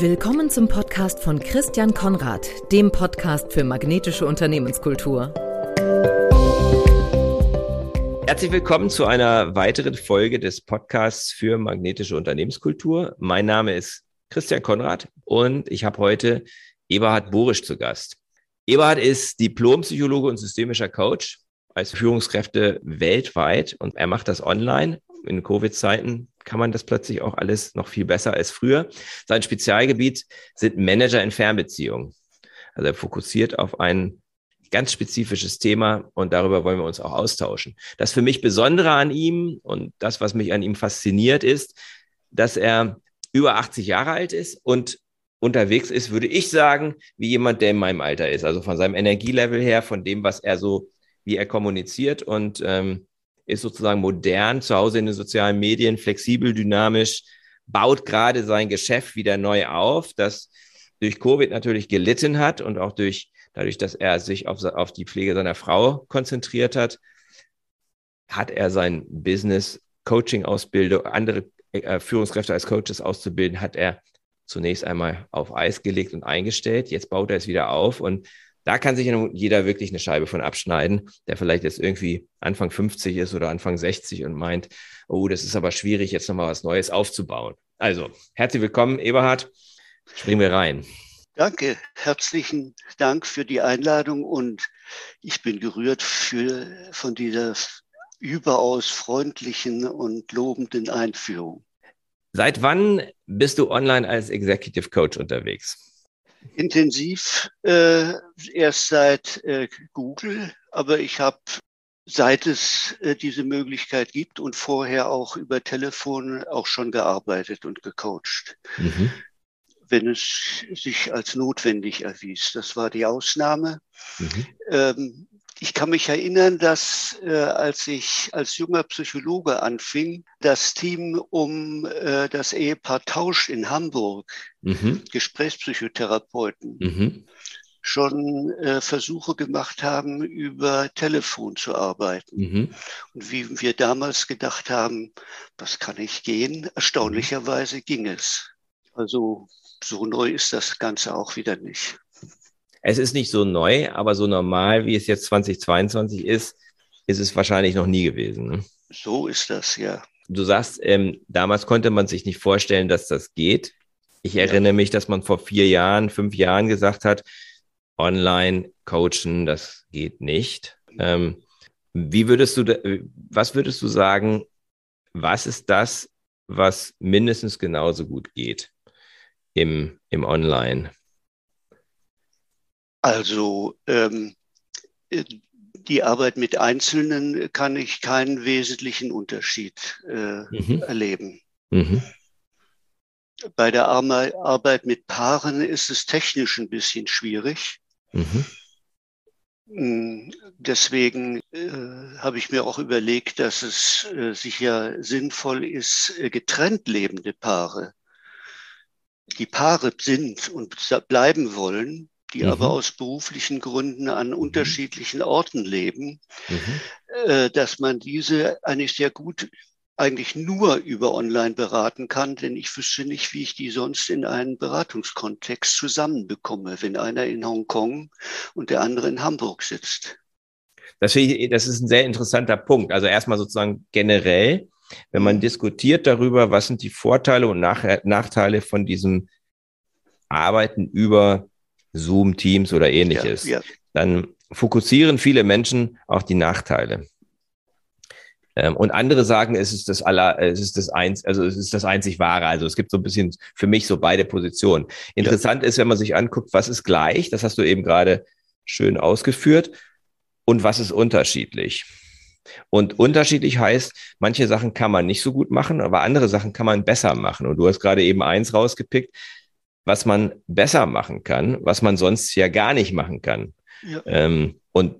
Willkommen zum Podcast von Christian Konrad, dem Podcast für magnetische Unternehmenskultur. Herzlich willkommen zu einer weiteren Folge des Podcasts für magnetische Unternehmenskultur. Mein Name ist Christian Konrad und ich habe heute Eberhard Borisch zu Gast. Eberhard ist Diplompsychologe und systemischer Coach als Führungskräfte weltweit und er macht das online. In Covid-Zeiten kann man das plötzlich auch alles noch viel besser als früher. Sein Spezialgebiet sind Manager in Fernbeziehungen. Also er fokussiert auf ein ganz spezifisches Thema und darüber wollen wir uns auch austauschen. Das für mich Besondere an ihm und das, was mich an ihm fasziniert, ist, dass er über 80 Jahre alt ist und unterwegs ist, würde ich sagen, wie jemand, der in meinem Alter ist. Also von seinem Energielevel her, von dem, was er so, wie er kommuniziert und ähm, ist sozusagen modern, zu Hause in den sozialen Medien, flexibel, dynamisch, baut gerade sein Geschäft wieder neu auf, das durch Covid natürlich gelitten hat und auch durch, dadurch, dass er sich auf, auf die Pflege seiner Frau konzentriert hat, hat er sein Business, Coaching-Ausbildung, andere äh, Führungskräfte als Coaches auszubilden, hat er zunächst einmal auf Eis gelegt und eingestellt. Jetzt baut er es wieder auf und da kann sich jeder wirklich eine Scheibe von abschneiden, der vielleicht jetzt irgendwie Anfang 50 ist oder Anfang 60 und meint, oh, das ist aber schwierig, jetzt nochmal was Neues aufzubauen. Also, herzlich willkommen, Eberhard. Springen wir rein. Danke, herzlichen Dank für die Einladung und ich bin gerührt für, von dieser überaus freundlichen und lobenden Einführung. Seit wann bist du online als Executive Coach unterwegs? Intensiv äh, erst seit äh, Google, aber ich habe seit es äh, diese Möglichkeit gibt und vorher auch über Telefon auch schon gearbeitet und gecoacht, mhm. wenn es sich als notwendig erwies. Das war die Ausnahme. Mhm. Ähm, ich kann mich erinnern, dass äh, als ich als junger Psychologe anfing, das Team um äh, das Ehepaar Tausch in Hamburg, mhm. Gesprächspsychotherapeuten, mhm. schon äh, Versuche gemacht haben, über Telefon zu arbeiten. Mhm. Und wie wir damals gedacht haben, das kann nicht gehen, erstaunlicherweise ging es. Also so neu ist das Ganze auch wieder nicht. Es ist nicht so neu, aber so normal, wie es jetzt 2022 ist, ist es wahrscheinlich noch nie gewesen. Ne? So ist das, ja. Du sagst, ähm, damals konnte man sich nicht vorstellen, dass das geht. Ich erinnere ja. mich, dass man vor vier Jahren, fünf Jahren gesagt hat, online coachen, das geht nicht. Ähm, wie würdest du, was würdest du sagen, was ist das, was mindestens genauso gut geht im, im Online? Also ähm, die Arbeit mit Einzelnen kann ich keinen wesentlichen Unterschied äh, mhm. erleben. Mhm. Bei der Arbeit mit Paaren ist es technisch ein bisschen schwierig. Mhm. Hm, deswegen äh, habe ich mir auch überlegt, dass es äh, sicher sinnvoll ist, äh, getrennt lebende Paare, die Paare sind und bleiben wollen, die mhm. aber aus beruflichen Gründen an mhm. unterschiedlichen Orten leben, mhm. äh, dass man diese eigentlich sehr gut eigentlich nur über online beraten kann, denn ich wüsste nicht, wie ich die sonst in einen Beratungskontext zusammenbekomme, wenn einer in Hongkong und der andere in Hamburg sitzt. Das, ich, das ist ein sehr interessanter Punkt. Also erstmal sozusagen generell, wenn man mhm. diskutiert darüber, was sind die Vorteile und Nach Nachteile von diesem Arbeiten über Zoom, Teams oder ähnliches, ja, ja. dann fokussieren viele Menschen auch die Nachteile. Ähm, und andere sagen, es ist das aller, es ist das eins, also es ist das einzig wahre. Also es gibt so ein bisschen für mich so beide Positionen. Interessant ja. ist, wenn man sich anguckt, was ist gleich, das hast du eben gerade schön ausgeführt, und was ist unterschiedlich. Und unterschiedlich heißt, manche Sachen kann man nicht so gut machen, aber andere Sachen kann man besser machen. Und du hast gerade eben eins rausgepickt, was man besser machen kann, was man sonst ja gar nicht machen kann. Ja. Ähm, und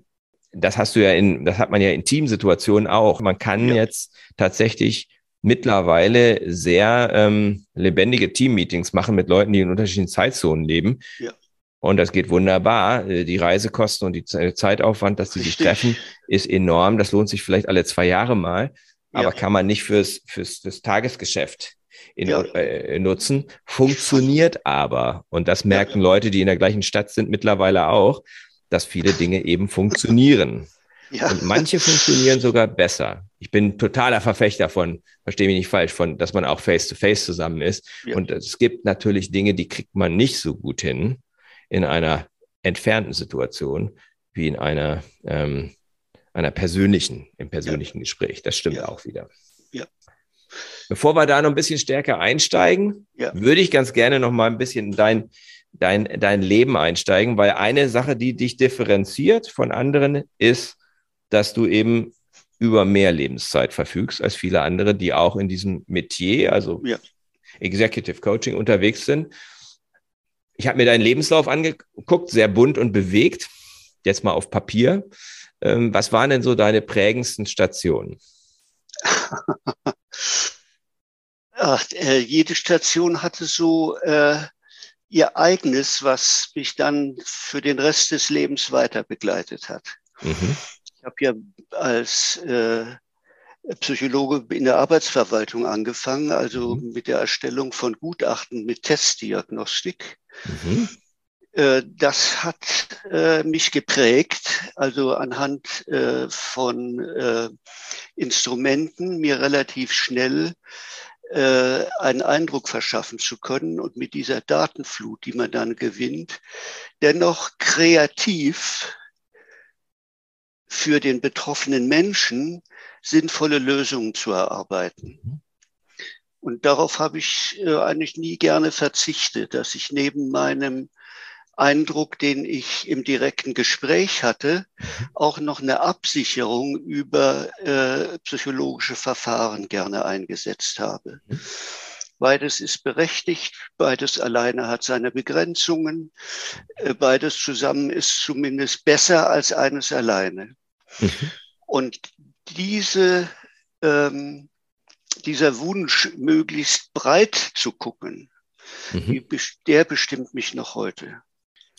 das hast du ja in, das hat man ja in Teamsituationen auch. Man kann ja. jetzt tatsächlich mittlerweile sehr ähm, lebendige Teammeetings machen mit Leuten, die in unterschiedlichen Zeitzonen leben. Ja. Und das geht wunderbar. Äh, die Reisekosten und die Zeitaufwand, dass sie sich treffen, ist enorm. Das lohnt sich vielleicht alle zwei Jahre mal, aber ja. kann man nicht fürs, fürs, fürs Tagesgeschäft in, ja. äh, nutzen, funktioniert aber. Und das merken ja. Leute, die in der gleichen Stadt sind, mittlerweile auch, dass viele Dinge eben funktionieren. Ja. Und manche funktionieren sogar besser. Ich bin totaler Verfechter von, verstehe mich nicht falsch, von, dass man auch face-to-face -face zusammen ist. Ja. Und es gibt natürlich Dinge, die kriegt man nicht so gut hin in einer entfernten Situation wie in einer, ähm, einer persönlichen, im persönlichen ja. Gespräch. Das stimmt auch wieder. Ja. Bevor wir da noch ein bisschen stärker einsteigen, würde ich ganz gerne noch mal ein bisschen dein, dein, dein Leben einsteigen, weil eine Sache, die dich differenziert von anderen, ist, dass du eben über mehr Lebenszeit verfügst als viele andere, die auch in diesem Metier, also ja. Executive Coaching unterwegs sind. Ich habe mir deinen Lebenslauf angeguckt, sehr bunt und bewegt. Jetzt mal auf Papier. Ähm, was waren denn so deine prägendsten Stationen? Ach, äh, jede Station hatte so äh, ihr eigenes, was mich dann für den Rest des Lebens weiter begleitet hat. Mhm. Ich habe ja als äh, Psychologe in der Arbeitsverwaltung angefangen, also mhm. mit der Erstellung von Gutachten mit Testdiagnostik. Mhm. Äh, das hat äh, mich geprägt, also anhand äh, von Instrumenten mir relativ schnell einen Eindruck verschaffen zu können und mit dieser Datenflut, die man dann gewinnt, dennoch kreativ für den betroffenen Menschen sinnvolle Lösungen zu erarbeiten. Mhm. Und darauf habe ich eigentlich nie gerne verzichtet, dass ich neben meinem Eindruck, den ich im direkten Gespräch hatte, auch noch eine Absicherung über äh, psychologische Verfahren gerne eingesetzt habe. Beides ist berechtigt, beides alleine hat seine Begrenzungen, äh, beides zusammen ist zumindest besser als eines alleine. Mhm. Und diese, ähm, dieser Wunsch, möglichst breit zu gucken, mhm. der bestimmt mich noch heute.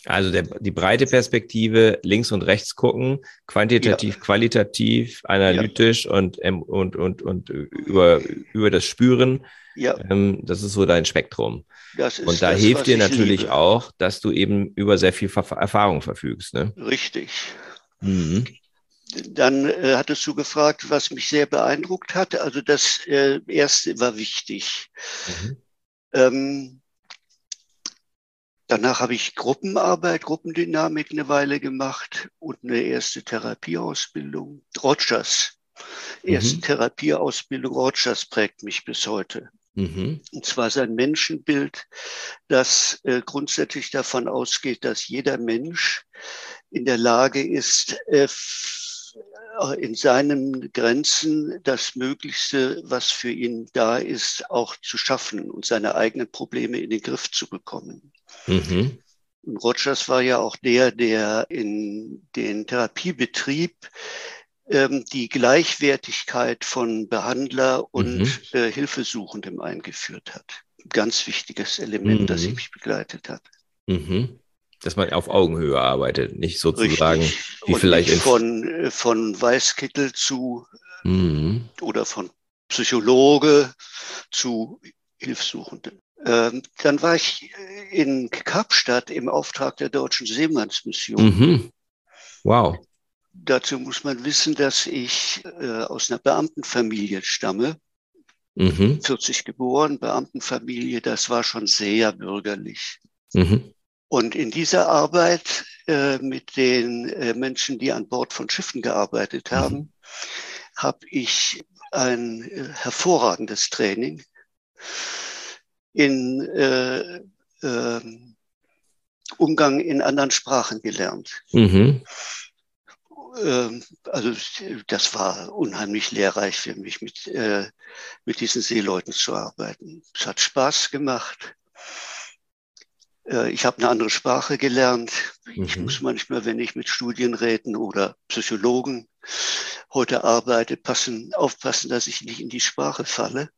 Also der, die breite Perspektive, links und rechts gucken, quantitativ, ja. qualitativ, analytisch ja. und, ähm, und, und, und über, über das Spüren. Ja. Ähm, das ist so dein Spektrum. Und da das, hilft dir natürlich liebe. auch, dass du eben über sehr viel Erfahrung verfügst. Ne? Richtig. Mhm. Dann äh, hattest du gefragt, was mich sehr beeindruckt hat. Also das äh, erste war wichtig. Mhm. Ähm, danach habe ich Gruppenarbeit, Gruppendynamik eine Weile gemacht und eine erste Therapieausbildung. Rogers, erste mhm. Therapieausbildung Rogers prägt mich bis heute. Mhm. Und zwar sein Menschenbild, das äh, grundsätzlich davon ausgeht, dass jeder Mensch in der Lage ist, äh, in seinen Grenzen das Möglichste, was für ihn da ist, auch zu schaffen und seine eigenen Probleme in den Griff zu bekommen. Mhm. Rogers war ja auch der, der in den Therapiebetrieb ähm, die Gleichwertigkeit von Behandler und mhm. äh, Hilfesuchendem eingeführt hat. Ganz wichtiges Element, mhm. das mich begleitet hat. Mhm dass man auf Augenhöhe arbeitet, nicht sozusagen Richtig. wie Und vielleicht von äh, von Weißkittel zu mhm. oder von Psychologe zu Hilfssuchenden. Ähm, dann war ich in Kapstadt im Auftrag der Deutschen Seemannsmission. Mhm. Wow. Dazu muss man wissen, dass ich äh, aus einer Beamtenfamilie stamme. Mhm. 40 geboren, Beamtenfamilie, das war schon sehr bürgerlich. Mhm. Und in dieser Arbeit äh, mit den äh, Menschen, die an Bord von Schiffen gearbeitet mhm. haben, mhm. habe ich ein äh, hervorragendes Training in äh, ähm, Umgang in anderen Sprachen gelernt. Mhm. Ähm, also das war unheimlich lehrreich für mich, mit, äh, mit diesen Seeleuten zu arbeiten. Es hat Spaß gemacht. Äh, ich habe eine andere Sprache gelernt. Mhm. Ich muss manchmal, wenn ich mit Studienräten oder Psychologen heute arbeite, passen, aufpassen, dass ich nicht in die Sprache falle.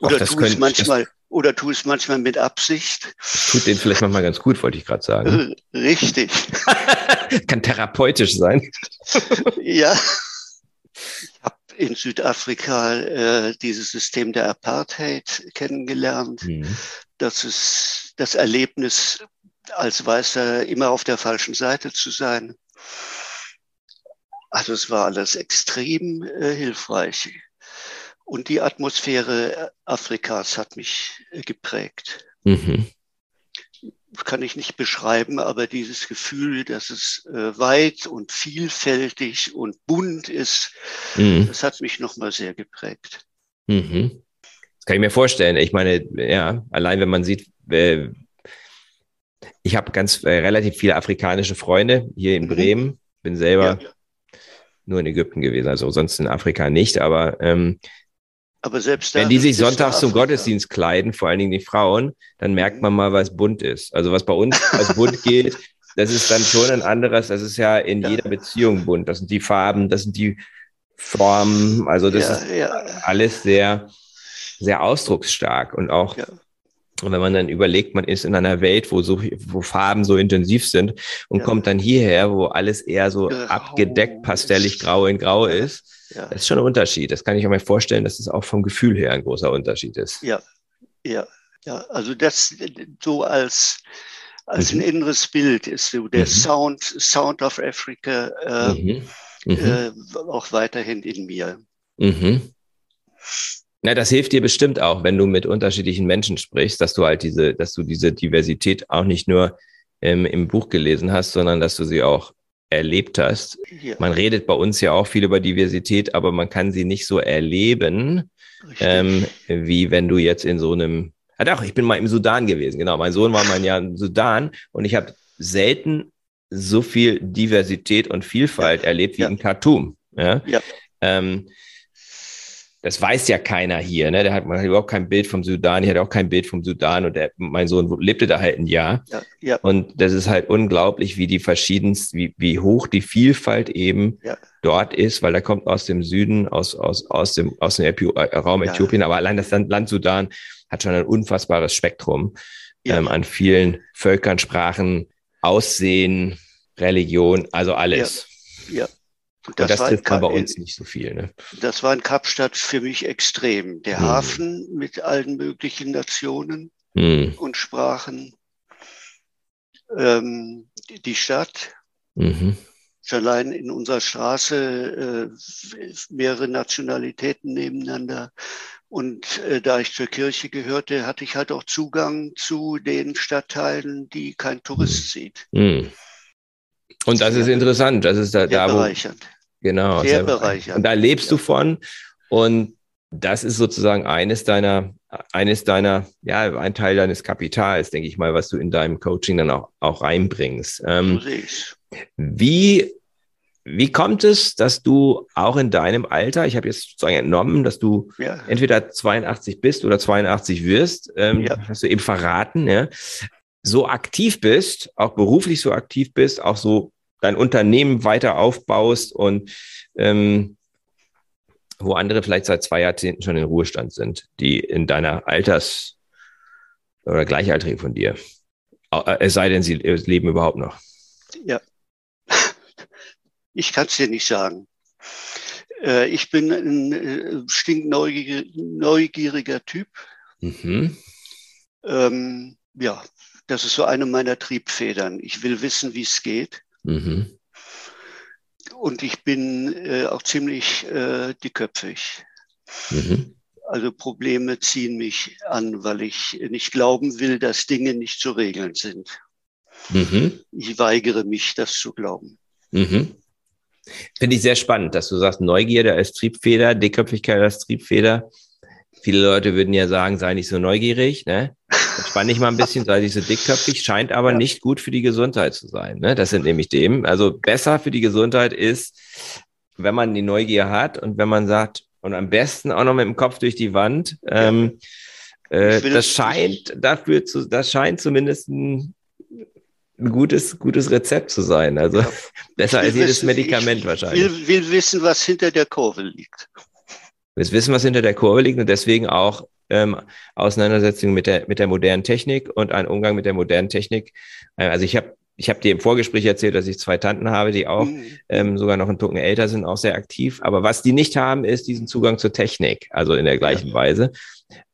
Oder Ach, tue es manchmal, oder tue es manchmal mit Absicht. Tut denen vielleicht manchmal ganz gut, wollte ich gerade sagen. Richtig. Kann therapeutisch sein. ja. Ich habe in Südafrika äh, dieses System der Apartheid kennengelernt. Mhm. Das ist das Erlebnis, als Weißer immer auf der falschen Seite zu sein. Also es war alles extrem äh, hilfreich. Und die Atmosphäre Afrikas hat mich äh, geprägt. Mhm kann ich nicht beschreiben, aber dieses Gefühl, dass es äh, weit und vielfältig und bunt ist, mhm. das hat mich nochmal sehr geprägt. Mhm. Das kann ich mir vorstellen. Ich meine, ja, allein wenn man sieht, äh, ich habe ganz äh, relativ viele afrikanische Freunde hier in mhm. Bremen, bin selber ja. nur in Ägypten gewesen, also sonst in Afrika nicht, aber ähm, aber selbst Wenn die sich sonntags zum Gottesdienst kleiden, vor allen Dingen die Frauen, dann merkt man mal, was bunt ist. Also was bei uns als bunt geht, das ist dann schon ein anderes, das ist ja in ja. jeder Beziehung bunt. Das sind die Farben, das sind die Formen, also das ja, ist ja. alles sehr, sehr ausdrucksstark und auch und wenn man dann überlegt, man ist in einer Welt, wo so, wo Farben so intensiv sind und ja. kommt dann hierher, wo alles eher so grau abgedeckt, pastellig grau in grau ja. ist, ja. das ist schon ein Unterschied. Das kann ich mir vorstellen, dass es das auch vom Gefühl her ein großer Unterschied ist. Ja, ja, ja. Also das so als, als mhm. ein inneres Bild ist so der mhm. Sound, Sound of Africa äh, mhm. mhm. Äh, auch weiterhin in mir. Mhm. Na, das hilft dir bestimmt auch, wenn du mit unterschiedlichen Menschen sprichst, dass du halt diese, dass du diese Diversität auch nicht nur ähm, im Buch gelesen hast, sondern dass du sie auch erlebt hast. Ja. Man redet bei uns ja auch viel über Diversität, aber man kann sie nicht so erleben, ähm, wie wenn du jetzt in so einem. Ah, doch, ich bin mal im Sudan gewesen, genau. Mein Sohn war mal ein Jahr im Sudan und ich habe selten so viel Diversität und Vielfalt ja. erlebt wie ja. in Khartoum. Ja. Ähm, das weiß ja keiner hier. Ne? Der hat, man hat überhaupt kein Bild vom Sudan. Ich hatte auch kein Bild vom Sudan und der, mein Sohn lebte da halt ein Jahr. Ja, ja. Und das ist halt unglaublich, wie die verschiedensten, wie, wie hoch die Vielfalt eben ja. dort ist, weil er kommt aus dem Süden, aus, aus, aus dem, aus dem äh, Raum Äthiopien. Aber allein das Land, Land Sudan hat schon ein unfassbares Spektrum ähm, an vielen Völkern, Sprachen, Aussehen, Religion, also alles. Ja. Das, das trifft man bei uns nicht so viel. Ne? Das war in Kapstadt für mich extrem. Der hm. Hafen mit allen möglichen Nationen hm. und Sprachen. Ähm, die Stadt. Mhm. Allein in unserer Straße äh, mehrere Nationalitäten nebeneinander. Und äh, da ich zur Kirche gehörte, hatte ich halt auch Zugang zu den Stadtteilen, die kein Tourist sieht. Mhm. Und das ist interessant. Das ist da, da wo, Genau. Sehr, bereichernd. Und da lebst ja. du von. Und das ist sozusagen eines deiner, eines deiner, ja, ein Teil deines Kapitals, denke ich mal, was du in deinem Coaching dann auch, auch reinbringst. Ähm, wie, wie kommt es, dass du auch in deinem Alter, ich habe jetzt sozusagen entnommen, dass du ja. entweder 82 bist oder 82 wirst, ähm, ja. hast du eben verraten, ja, so aktiv bist, auch beruflich so aktiv bist, auch so dein Unternehmen weiter aufbaust und ähm, wo andere vielleicht seit zwei Jahrzehnten schon in Ruhestand sind, die in deiner Alters- oder Gleichaltrigen von dir. Äh, es sei denn, sie leben überhaupt noch. Ja. Ich kann es dir nicht sagen. Äh, ich bin ein äh, stinkneugieriger Typ. Mhm. Ähm, ja, das ist so eine meiner Triebfedern. Ich will wissen, wie es geht. Mhm. Und ich bin äh, auch ziemlich äh, dickköpfig. Mhm. Also Probleme ziehen mich an, weil ich nicht glauben will, dass Dinge nicht zu regeln sind. Mhm. Ich weigere mich, das zu glauben. Mhm. Finde ich sehr spannend, dass du sagst, Neugierde als Triebfeder, Dickköpfigkeit als Triebfeder. Viele Leute würden ja sagen, sei nicht so neugierig. Ne? Spann ich mal ein bisschen, sei nicht so dickköpfig, scheint aber ja. nicht gut für die Gesundheit zu sein. Ne? Das sind nämlich dem. Also besser für die Gesundheit ist, wenn man die Neugier hat und wenn man sagt, und am besten auch noch mit dem Kopf durch die Wand. Ähm, äh, das scheint dafür zu, das scheint zumindest ein, ein gutes, gutes Rezept zu sein. Also ja. besser als jedes wissen, Medikament ich wahrscheinlich. Will, will wissen, was hinter der Kurve liegt. Wir wissen, was hinter der Kurve liegt und deswegen auch ähm, Auseinandersetzung mit der, mit der modernen Technik und ein Umgang mit der modernen Technik. Äh, also ich habe ich habe dir im Vorgespräch erzählt, dass ich zwei Tanten habe, die auch mhm. ähm, sogar noch einen Tucken älter sind, auch sehr aktiv. Aber was die nicht haben, ist diesen Zugang zur Technik, also in der gleichen ja. Weise.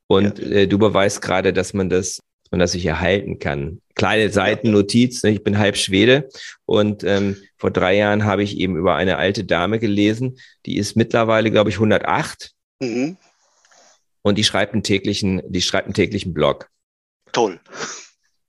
Und ja. äh, du beweist gerade, dass man das, dass man das sich erhalten kann. Kleine Seitennotiz, ne? ich bin halb Schwede und ähm, vor drei Jahren habe ich eben über eine alte Dame gelesen, die ist mittlerweile, glaube ich, 108. Mhm. Und die schreibt einen täglichen, die schreibt einen täglichen Blog. Toll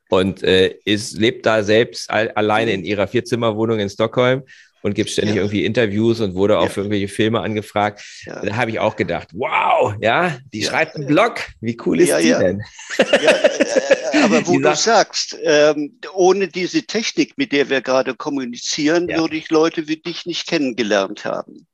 und äh, ist, lebt da selbst all, alleine in ihrer Vierzimmerwohnung in Stockholm und gibt ständig ja. irgendwie Interviews und wurde auch ja. für irgendwelche Filme angefragt. Ja. Da habe ich auch gedacht, wow, ja, die schreibt einen Blog. Wie cool ist die denn? aber wo du sagst, ähm, ohne diese Technik, mit der wir gerade kommunizieren, würde ich Leute wie dich nicht kennengelernt haben.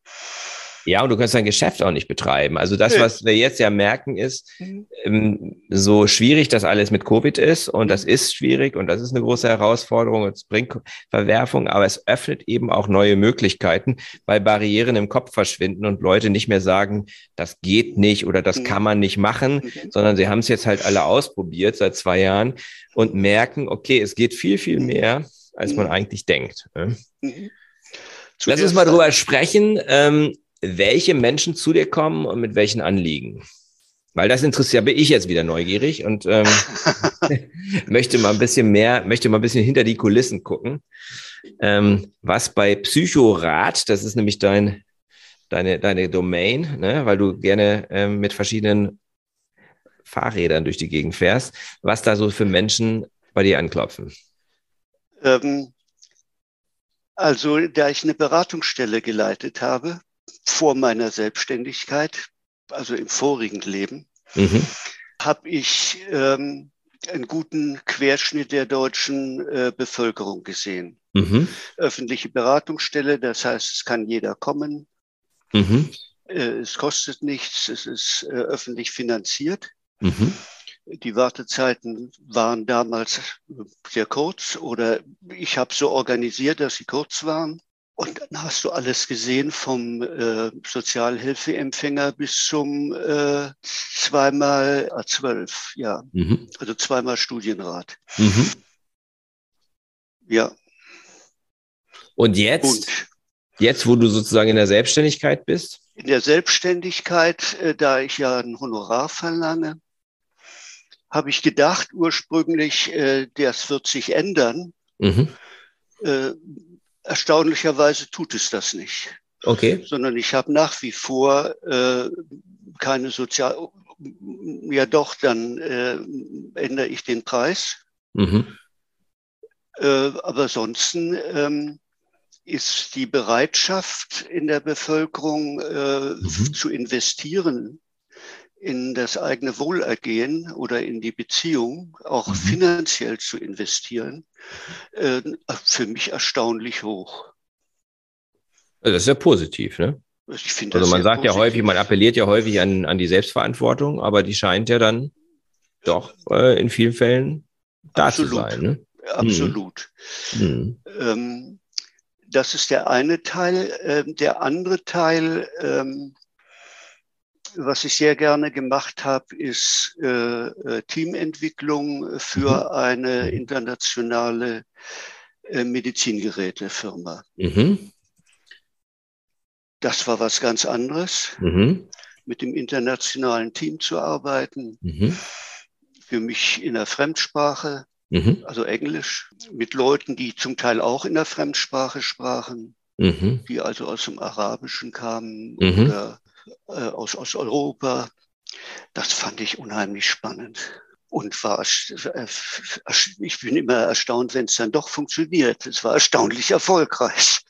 Ja, und du kannst dein Geschäft auch nicht betreiben. Also das, was wir jetzt ja merken, ist, mhm. ähm, so schwierig das alles mit Covid ist, und das mhm. ist schwierig und das ist eine große Herausforderung und es bringt Verwerfung, aber es öffnet eben auch neue Möglichkeiten, weil Barrieren im Kopf verschwinden und Leute nicht mehr sagen, das geht nicht oder das kann man nicht machen, sondern sie haben es jetzt halt alle ausprobiert seit zwei Jahren und merken, okay, es geht viel, viel mehr, als man eigentlich denkt. Ne? Lass uns mal drüber sprechen. Ähm, welche Menschen zu dir kommen und mit welchen Anliegen. Weil das interessiert, bin ich jetzt wieder neugierig und ähm, möchte mal ein bisschen mehr, möchte mal ein bisschen hinter die Kulissen gucken. Ähm, was bei Psychorat, das ist nämlich dein, deine, deine Domain, ne, weil du gerne ähm, mit verschiedenen Fahrrädern durch die Gegend fährst, was da so für Menschen bei dir anklopfen. Ähm, also, da ich eine Beratungsstelle geleitet habe, vor meiner Selbstständigkeit, also im vorigen Leben, mhm. habe ich ähm, einen guten Querschnitt der deutschen äh, Bevölkerung gesehen. Mhm. Öffentliche Beratungsstelle, das heißt, es kann jeder kommen. Mhm. Äh, es kostet nichts, es ist äh, öffentlich finanziert. Mhm. Die Wartezeiten waren damals sehr kurz oder ich habe so organisiert, dass sie kurz waren. Und dann hast du alles gesehen vom äh, Sozialhilfeempfänger bis zum äh, zweimal A12, ja. Mhm. Also zweimal Studienrat. Mhm. Ja. Und jetzt? Und jetzt, wo du sozusagen in der Selbstständigkeit bist? In der Selbstständigkeit, äh, da ich ja ein Honorar verlange, habe ich gedacht, ursprünglich, äh, das wird sich ändern. Mhm. Erstaunlicherweise tut es das nicht. Okay. Sondern ich habe nach wie vor äh, keine Sozial. Ja, doch, dann äh, ändere ich den Preis. Mhm. Äh, aber ansonsten ähm, ist die Bereitschaft in der Bevölkerung äh, mhm. zu investieren in das eigene Wohlergehen oder in die Beziehung, auch mhm. finanziell zu investieren, äh, für mich erstaunlich hoch. Also das ist ja positiv, ne? Also man sagt positiv. ja häufig, man appelliert ja häufig an, an die Selbstverantwortung, aber die scheint ja dann doch äh, in vielen Fällen da Absolut. zu sein. Ne? Absolut. Mhm. Ähm, das ist der eine Teil. Ähm, der andere Teil, ähm, was ich sehr gerne gemacht habe, ist äh, äh Teamentwicklung für mhm. eine internationale äh, Medizingerätefirma. Mhm. Das war was ganz anderes, mhm. mit dem internationalen Team zu arbeiten. Mhm. Für mich in der Fremdsprache, mhm. also Englisch, mit Leuten, die zum Teil auch in der Fremdsprache sprachen, mhm. die also aus dem Arabischen kamen oder äh, aus, aus Europa. Das fand ich unheimlich spannend und war, äh, ich bin immer erstaunt, wenn es dann doch funktioniert. Es war erstaunlich erfolgreich.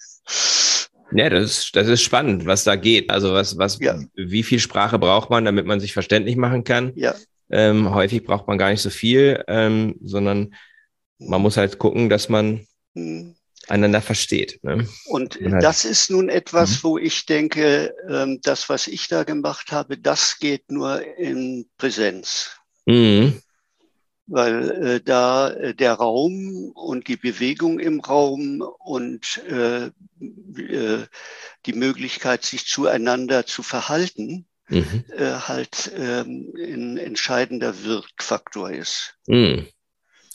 Ja, das ist, das ist spannend, was da geht. Also was, was, ja. wie viel Sprache braucht man, damit man sich verständlich machen kann? Ja. Ähm, häufig braucht man gar nicht so viel, ähm, sondern man muss halt gucken, dass man hm einander versteht. Ne? Und halt, das ist nun etwas, mhm. wo ich denke, ähm, das, was ich da gemacht habe, das geht nur in Präsenz. Mhm. Weil äh, da äh, der Raum und die Bewegung im Raum und äh, die Möglichkeit, sich zueinander zu verhalten, mhm. Halt ähm, ein entscheidender Wirkfaktor ist. Mhm.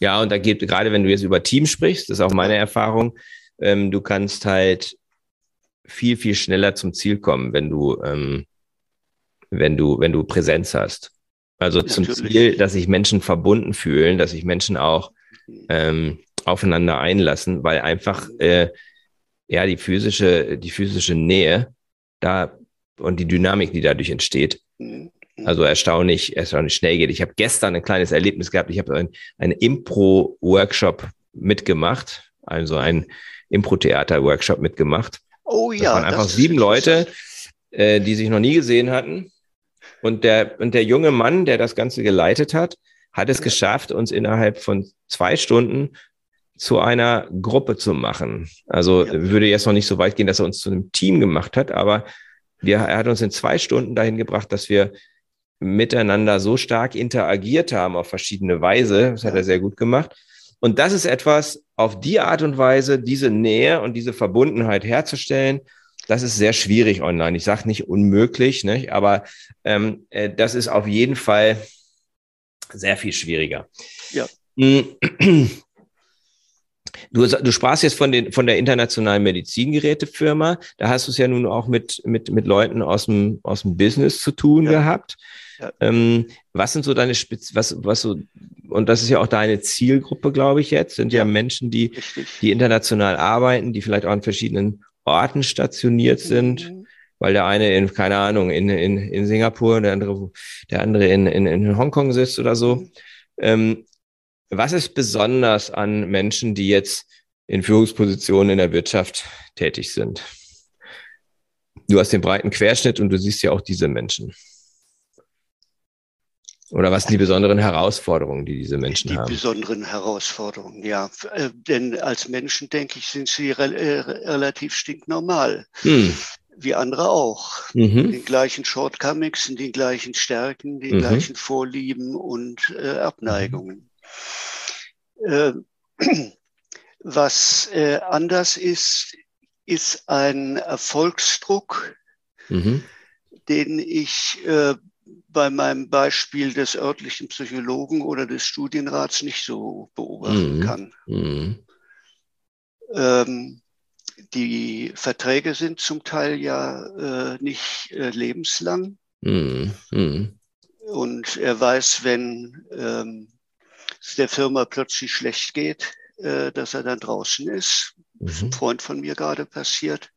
Ja, und da geht, gerade wenn du jetzt über Team sprichst, das ist auch meine Erfahrung, ähm, du kannst halt viel, viel schneller zum Ziel kommen, wenn du, ähm, wenn du, wenn du Präsenz hast. Also ja, zum natürlich. Ziel, dass sich Menschen verbunden fühlen, dass sich Menschen auch ähm, aufeinander einlassen, weil einfach äh, ja die physische, die physische Nähe da und die Dynamik, die dadurch entsteht, mhm. Also erstaunlich, erstaunlich schnell geht. Ich habe gestern ein kleines Erlebnis gehabt. Ich habe ein, einen Impro-Workshop mitgemacht, also ein Impro-Theater-Workshop mitgemacht. Oh ja. Das waren einfach das sieben Leute, äh, die sich noch nie gesehen hatten. Und der, und der junge Mann, der das Ganze geleitet hat, hat es geschafft, uns innerhalb von zwei Stunden zu einer Gruppe zu machen. Also ja. würde jetzt noch nicht so weit gehen, dass er uns zu einem Team gemacht hat, aber wir, er hat uns in zwei Stunden dahin gebracht, dass wir miteinander so stark interagiert haben auf verschiedene Weise. Das hat er sehr gut gemacht. Und das ist etwas, auf die Art und Weise, diese Nähe und diese Verbundenheit herzustellen, das ist sehr schwierig online. Ich sage nicht unmöglich, nicht? aber ähm, äh, das ist auf jeden Fall sehr viel schwieriger. Ja. Hm. Du, du sprachst jetzt von, den, von der internationalen Medizingerätefirma. Da hast du es ja nun auch mit, mit, mit Leuten aus dem, aus dem Business zu tun ja. gehabt. Ja. Ähm, was sind so deine Spitz, was, was so, und das ist ja auch deine Zielgruppe, glaube ich, jetzt, sind ja, ja Menschen, die, die international arbeiten, die vielleicht auch an verschiedenen Orten stationiert sind. Mhm weil der eine in, keine Ahnung, in, in, in Singapur, der andere, der andere in, in, in Hongkong sitzt oder so. Mhm. Ähm, was ist besonders an Menschen, die jetzt in Führungspositionen in der Wirtschaft tätig sind? Du hast den breiten Querschnitt und du siehst ja auch diese Menschen. Oder was sind die besonderen Herausforderungen, die diese Menschen die haben? Die besonderen Herausforderungen, ja. Äh, denn als Menschen, denke ich, sind sie re äh, relativ stinknormal. Hm. Wie andere auch. Mhm. Den gleichen Shortcomings, den gleichen Stärken, den mhm. gleichen Vorlieben und äh, Abneigungen. Äh, was äh, anders ist, ist ein Erfolgsdruck, mhm. den ich bei meinem Beispiel des örtlichen Psychologen oder des Studienrats nicht so beobachten mhm. kann. Mhm. Ähm, die Verträge sind zum Teil ja äh, nicht äh, lebenslang. Mhm. mhm. Und er weiß, wenn ähm, es der Firma plötzlich schlecht geht, äh, dass er dann draußen ist. Mhm. Das ist ein Freund von mir gerade passiert.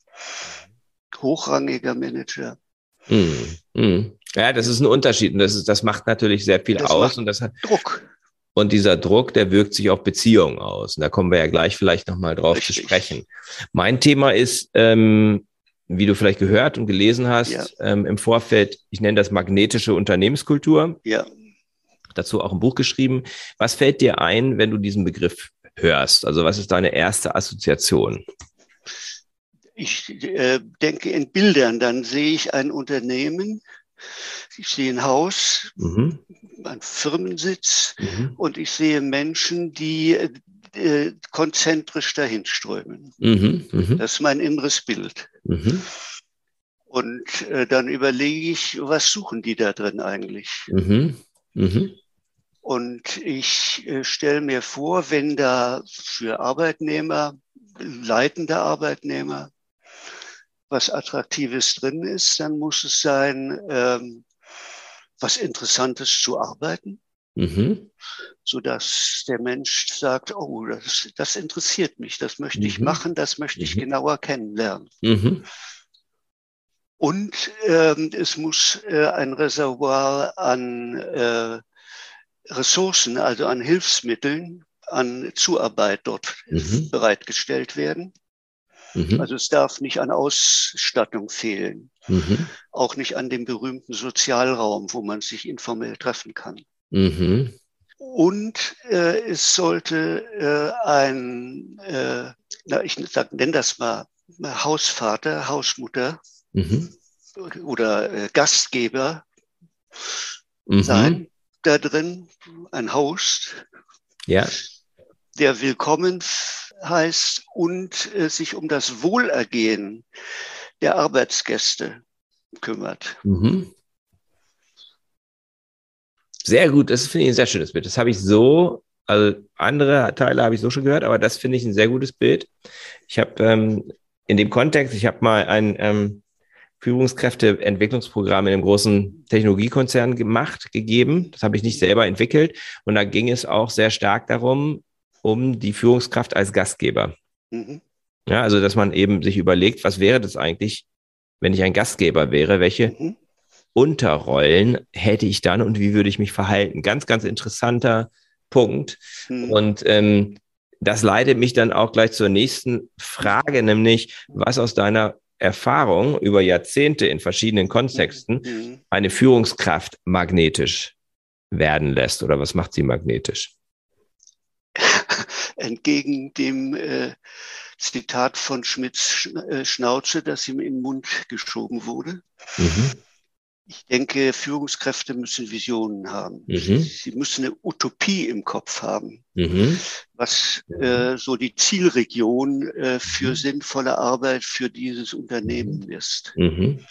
Hochrangiger Manager. Mhm. Mhm. Ja, das ist ein Unterschied und das, ist, das macht natürlich sehr viel das aus. und das hat Druck. Und dieser Druck, der wirkt sich auf Beziehungen aus. Und da kommen wir ja gleich vielleicht nochmal drauf Richtig. zu sprechen. Mein Thema ist, ähm, wie du vielleicht gehört und gelesen hast, ja. ähm, im Vorfeld, ich nenne das magnetische Unternehmenskultur. Ja dazu auch ein Buch geschrieben. Was fällt dir ein, wenn du diesen Begriff hörst? Also was ist deine erste Assoziation? Ich äh, denke in Bildern, dann sehe ich ein Unternehmen, ich sehe ein Haus, mhm. ein Firmensitz mhm. und ich sehe Menschen, die äh, konzentrisch dahin strömen. Mhm. mhm. Das ist mein inneres Bild. Mhm. Und äh, dann überlege ich, was suchen die da drin eigentlich? Mhm. Mhm. Und ich äh, stelle mir vor, wenn da für Arbeitnehmer, leitende Arbeitnehmer, was Attraktives drin ist, dann muss es sein, ähm, was Interessantes zu arbeiten, mhm. sodass der Mensch sagt, oh, das, das interessiert mich, das möchte mhm. ich machen, das möchte ich mhm. genauer kennenlernen. Mhm. Und ähm, es muss äh, ein Reservoir an äh, Ressourcen, also an Hilfsmitteln, an Zuarbeit dort mhm. bereitgestellt werden. Mhm. Also es darf nicht an Ausstattung fehlen, mhm. auch nicht an dem berühmten Sozialraum, wo man sich informell treffen kann. Mhm. Und äh, es sollte äh, ein, äh, na, ich nenne das mal Hausvater, Hausmutter mhm. oder äh, Gastgeber mhm. sein, da drin, ein Host, ja. der willkommen heißt und äh, sich um das Wohlergehen der Arbeitsgäste kümmert. Mhm. Sehr gut, das finde ich ein sehr schönes Bild. Das habe ich so Also andere Teile habe ich so schon gehört, aber das finde ich ein sehr gutes Bild. Ich habe ähm, in dem Kontext, ich habe mal ein ähm, Führungskräfteentwicklungsprogramm in einem großen Technologiekonzern gemacht, gegeben. Das habe ich nicht selber entwickelt. Und da ging es auch sehr stark darum, um die Führungskraft als Gastgeber. Mhm. Ja, also dass man eben sich überlegt, was wäre das eigentlich, wenn ich ein Gastgeber wäre? Welche mhm. Unterrollen hätte ich dann und wie würde ich mich verhalten? Ganz, ganz interessanter Punkt. Mhm. Und ähm, das leitet mich dann auch gleich zur nächsten Frage, nämlich was aus deiner Erfahrung über Jahrzehnte in verschiedenen Kontexten mhm. eine Führungskraft magnetisch werden lässt oder was macht sie magnetisch? Entgegen dem äh, Zitat von Schmidts äh, Schnauze, das ihm in den Mund geschoben wurde. Mhm. Ich denke, Führungskräfte müssen Visionen haben. Mhm. Sie müssen eine Utopie im Kopf haben, mhm. was äh, so die Zielregion äh, für mhm. sinnvolle Arbeit für dieses Unternehmen mhm. ist. Mhm.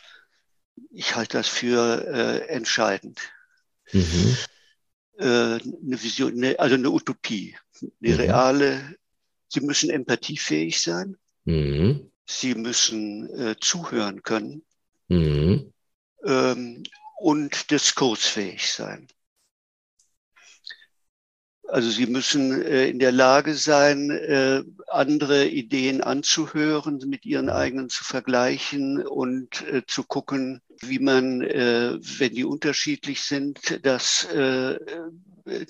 Ich halte das für äh, entscheidend. Mhm. Äh, eine Vision, eine, also eine Utopie, eine reale. Sie müssen empathiefähig sein. Sie müssen äh, zuhören können. Mhm ähm, und diskursfähig sein. Also sie müssen äh, in der Lage sein, äh, andere Ideen anzuhören, mit ihren eigenen zu vergleichen und äh, zu gucken, wie man, äh, wenn die unterschiedlich sind, das äh,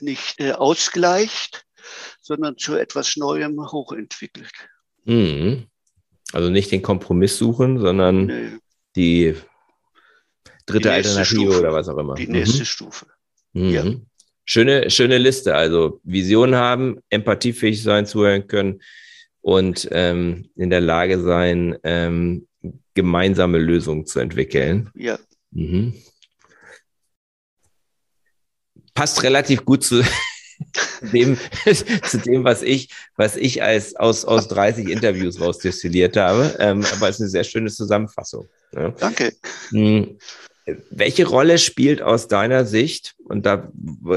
nicht äh, ausgleicht, sondern zu etwas Neuem hochentwickelt. Mhm. Also nicht den Kompromiss suchen, sondern nee. die dritte Alternative Stufe. oder was auch immer. Die nächste mhm. Stufe. Mhm. Ja. Schöne, schöne Liste. Also Vision haben, empathiefähig sein, zuhören können und ähm, in der Lage sein, ähm, gemeinsame Lösungen zu entwickeln. Ja. Mhm. Passt relativ gut zu dem, zu dem, was ich, was ich als aus, aus 30 Interviews rausdestilliert habe. Ähm, aber es ist eine sehr schöne Zusammenfassung. Ja. Danke. Mhm. Welche Rolle spielt aus deiner Sicht, und da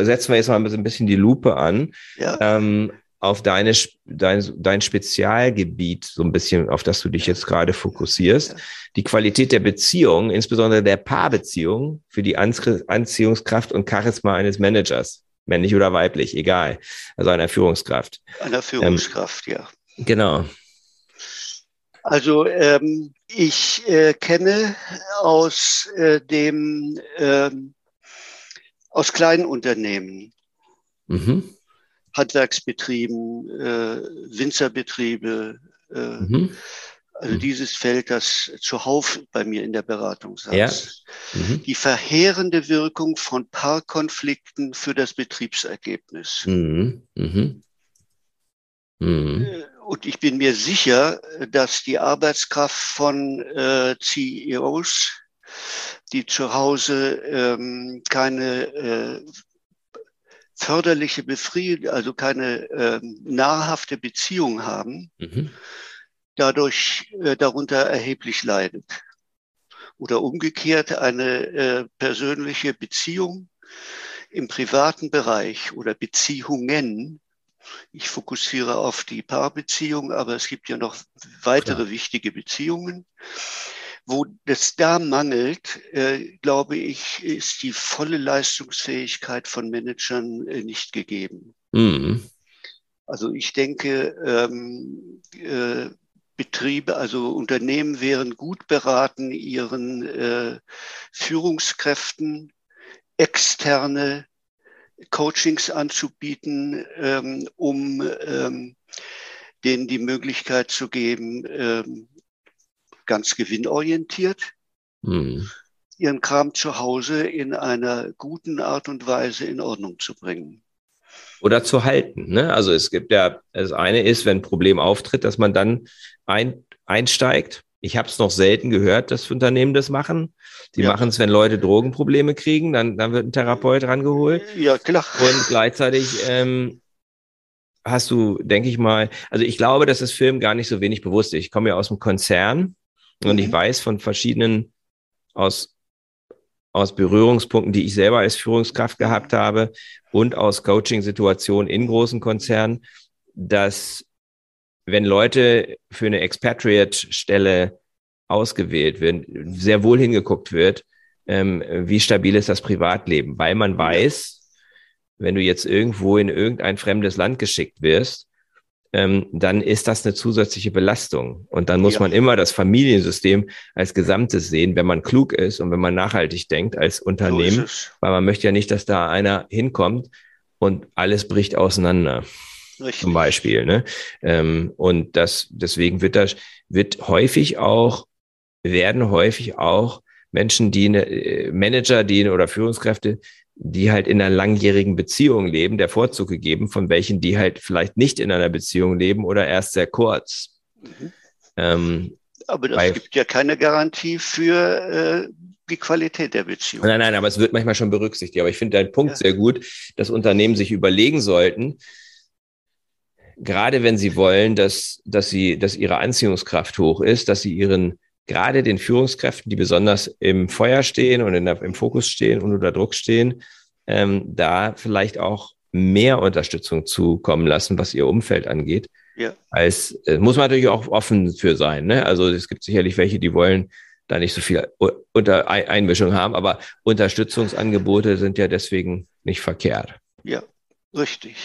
setzen wir jetzt mal ein bisschen die Lupe an, ja. ähm, auf deine, dein, dein Spezialgebiet, so ein bisschen, auf das du dich jetzt gerade fokussierst, die Qualität der Beziehung, insbesondere der Paarbeziehung für die Anziehungskraft und Charisma eines Managers, männlich oder weiblich, egal, also einer Führungskraft. Einer Führungskraft, ähm, ja. Genau. Also ähm, ich äh, kenne aus äh, dem ähm, aus kleinen Unternehmen, mhm. Handwerksbetrieben, äh, Winzerbetriebe, äh, mhm. Also mhm. dieses Feld, das zuhauf bei mir in der Beratung saß. Ja. Mhm. Die verheerende Wirkung von Paarkonflikten für das Betriebsergebnis. Mhm. Mhm. Mhm. Äh, und ich bin mir sicher, dass die Arbeitskraft von äh, CEOs, die zu Hause ähm, keine äh, förderliche Befriedigung, also keine äh, nahrhafte Beziehung haben, mhm. Dadurch äh, darunter erheblich leidet. Oder umgekehrt eine äh, persönliche Beziehung im privaten Bereich oder Beziehungen ich fokussiere auf die Paarbeziehung, aber es gibt ja noch weitere Klar. wichtige Beziehungen. Wo das da mangelt, äh, glaube ich, ist die volle Leistungsfähigkeit von Managern äh, nicht gegeben. Mhm. Also ich denke, ähm, äh, Betriebe, also Unternehmen wären gut beraten, ihren äh, Führungskräften externe Coachings anzubieten, ähm, um ähm, denen die Möglichkeit zu geben, ähm, ganz gewinnorientiert, mhm. ihren Kram zu Hause in einer guten Art und Weise in Ordnung zu bringen. Oder zu halten. Ne? Also es gibt ja, das eine ist, wenn ein Problem auftritt, dass man dann ein, einsteigt ich habe es noch selten gehört, dass Unternehmen das machen. Die ja. machen es, wenn Leute Drogenprobleme kriegen, dann, dann wird ein Therapeut rangeholt. Ja, klar. Und gleichzeitig ähm, hast du, denke ich mal, also ich glaube, dass das Film gar nicht so wenig bewusst ist. Ich komme ja aus dem Konzern mhm. und ich mhm. weiß von verschiedenen aus aus Berührungspunkten, die ich selber als Führungskraft gehabt habe und aus Coaching-Situationen in großen Konzernen, dass wenn Leute für eine Expatriate-Stelle ausgewählt werden, sehr wohl hingeguckt wird, ähm, wie stabil ist das Privatleben, weil man weiß, wenn du jetzt irgendwo in irgendein fremdes Land geschickt wirst, ähm, dann ist das eine zusätzliche Belastung. Und dann muss ja. man immer das Familiensystem als Gesamtes sehen, wenn man klug ist und wenn man nachhaltig denkt als Unternehmen, so weil man möchte ja nicht, dass da einer hinkommt und alles bricht auseinander. Richtig. Zum Beispiel. Ne? Ähm, und das, deswegen wird das, wird häufig auch, werden häufig auch Menschen, die eine, äh, Manager, die oder Führungskräfte, die halt in einer langjährigen Beziehung leben, der Vorzug gegeben, von welchen, die halt vielleicht nicht in einer Beziehung leben oder erst sehr kurz. Mhm. Ähm, aber das gibt ja keine Garantie für äh, die Qualität der Beziehung. Nein, nein, aber es wird manchmal schon berücksichtigt. Aber ich finde deinen Punkt ja. sehr gut, dass Unternehmen sich überlegen sollten, gerade wenn sie wollen, dass, dass sie, dass ihre Anziehungskraft hoch ist, dass sie ihren gerade den Führungskräften, die besonders im Feuer stehen und der, im Fokus stehen und unter Druck stehen, ähm, da vielleicht auch mehr Unterstützung zukommen lassen, was ihr Umfeld angeht. Ja. Als äh, muss man natürlich auch offen für sein. Ne? Also es gibt sicherlich welche, die wollen da nicht so viel unter Einmischung haben, aber Unterstützungsangebote sind ja deswegen nicht verkehrt. Ja, richtig.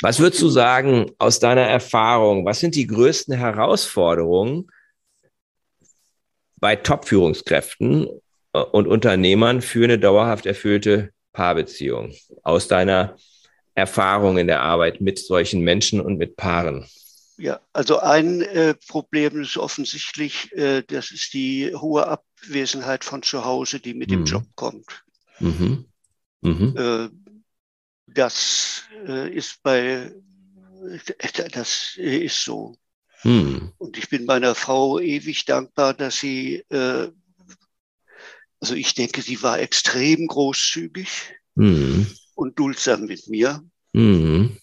Was würdest du sagen aus deiner Erfahrung? Was sind die größten Herausforderungen, bei Top-Führungskräften äh, und Unternehmern für eine dauerhaft erfüllte Paarbeziehung aus deiner Erfahrung in der Arbeit mit solchen Menschen und mit Paaren? Ja, also ein äh, Problem ist offensichtlich, äh, das ist die hohe Abwesenheit von zu Hause, die mit mhm. dem Job kommt. Mhm. Mhm. Äh, das äh, ist bei, das ist so. Hm. Und ich bin meiner Frau ewig dankbar, dass sie, äh, also ich denke, sie war extrem großzügig hm. und duldsam mit mir. Hm.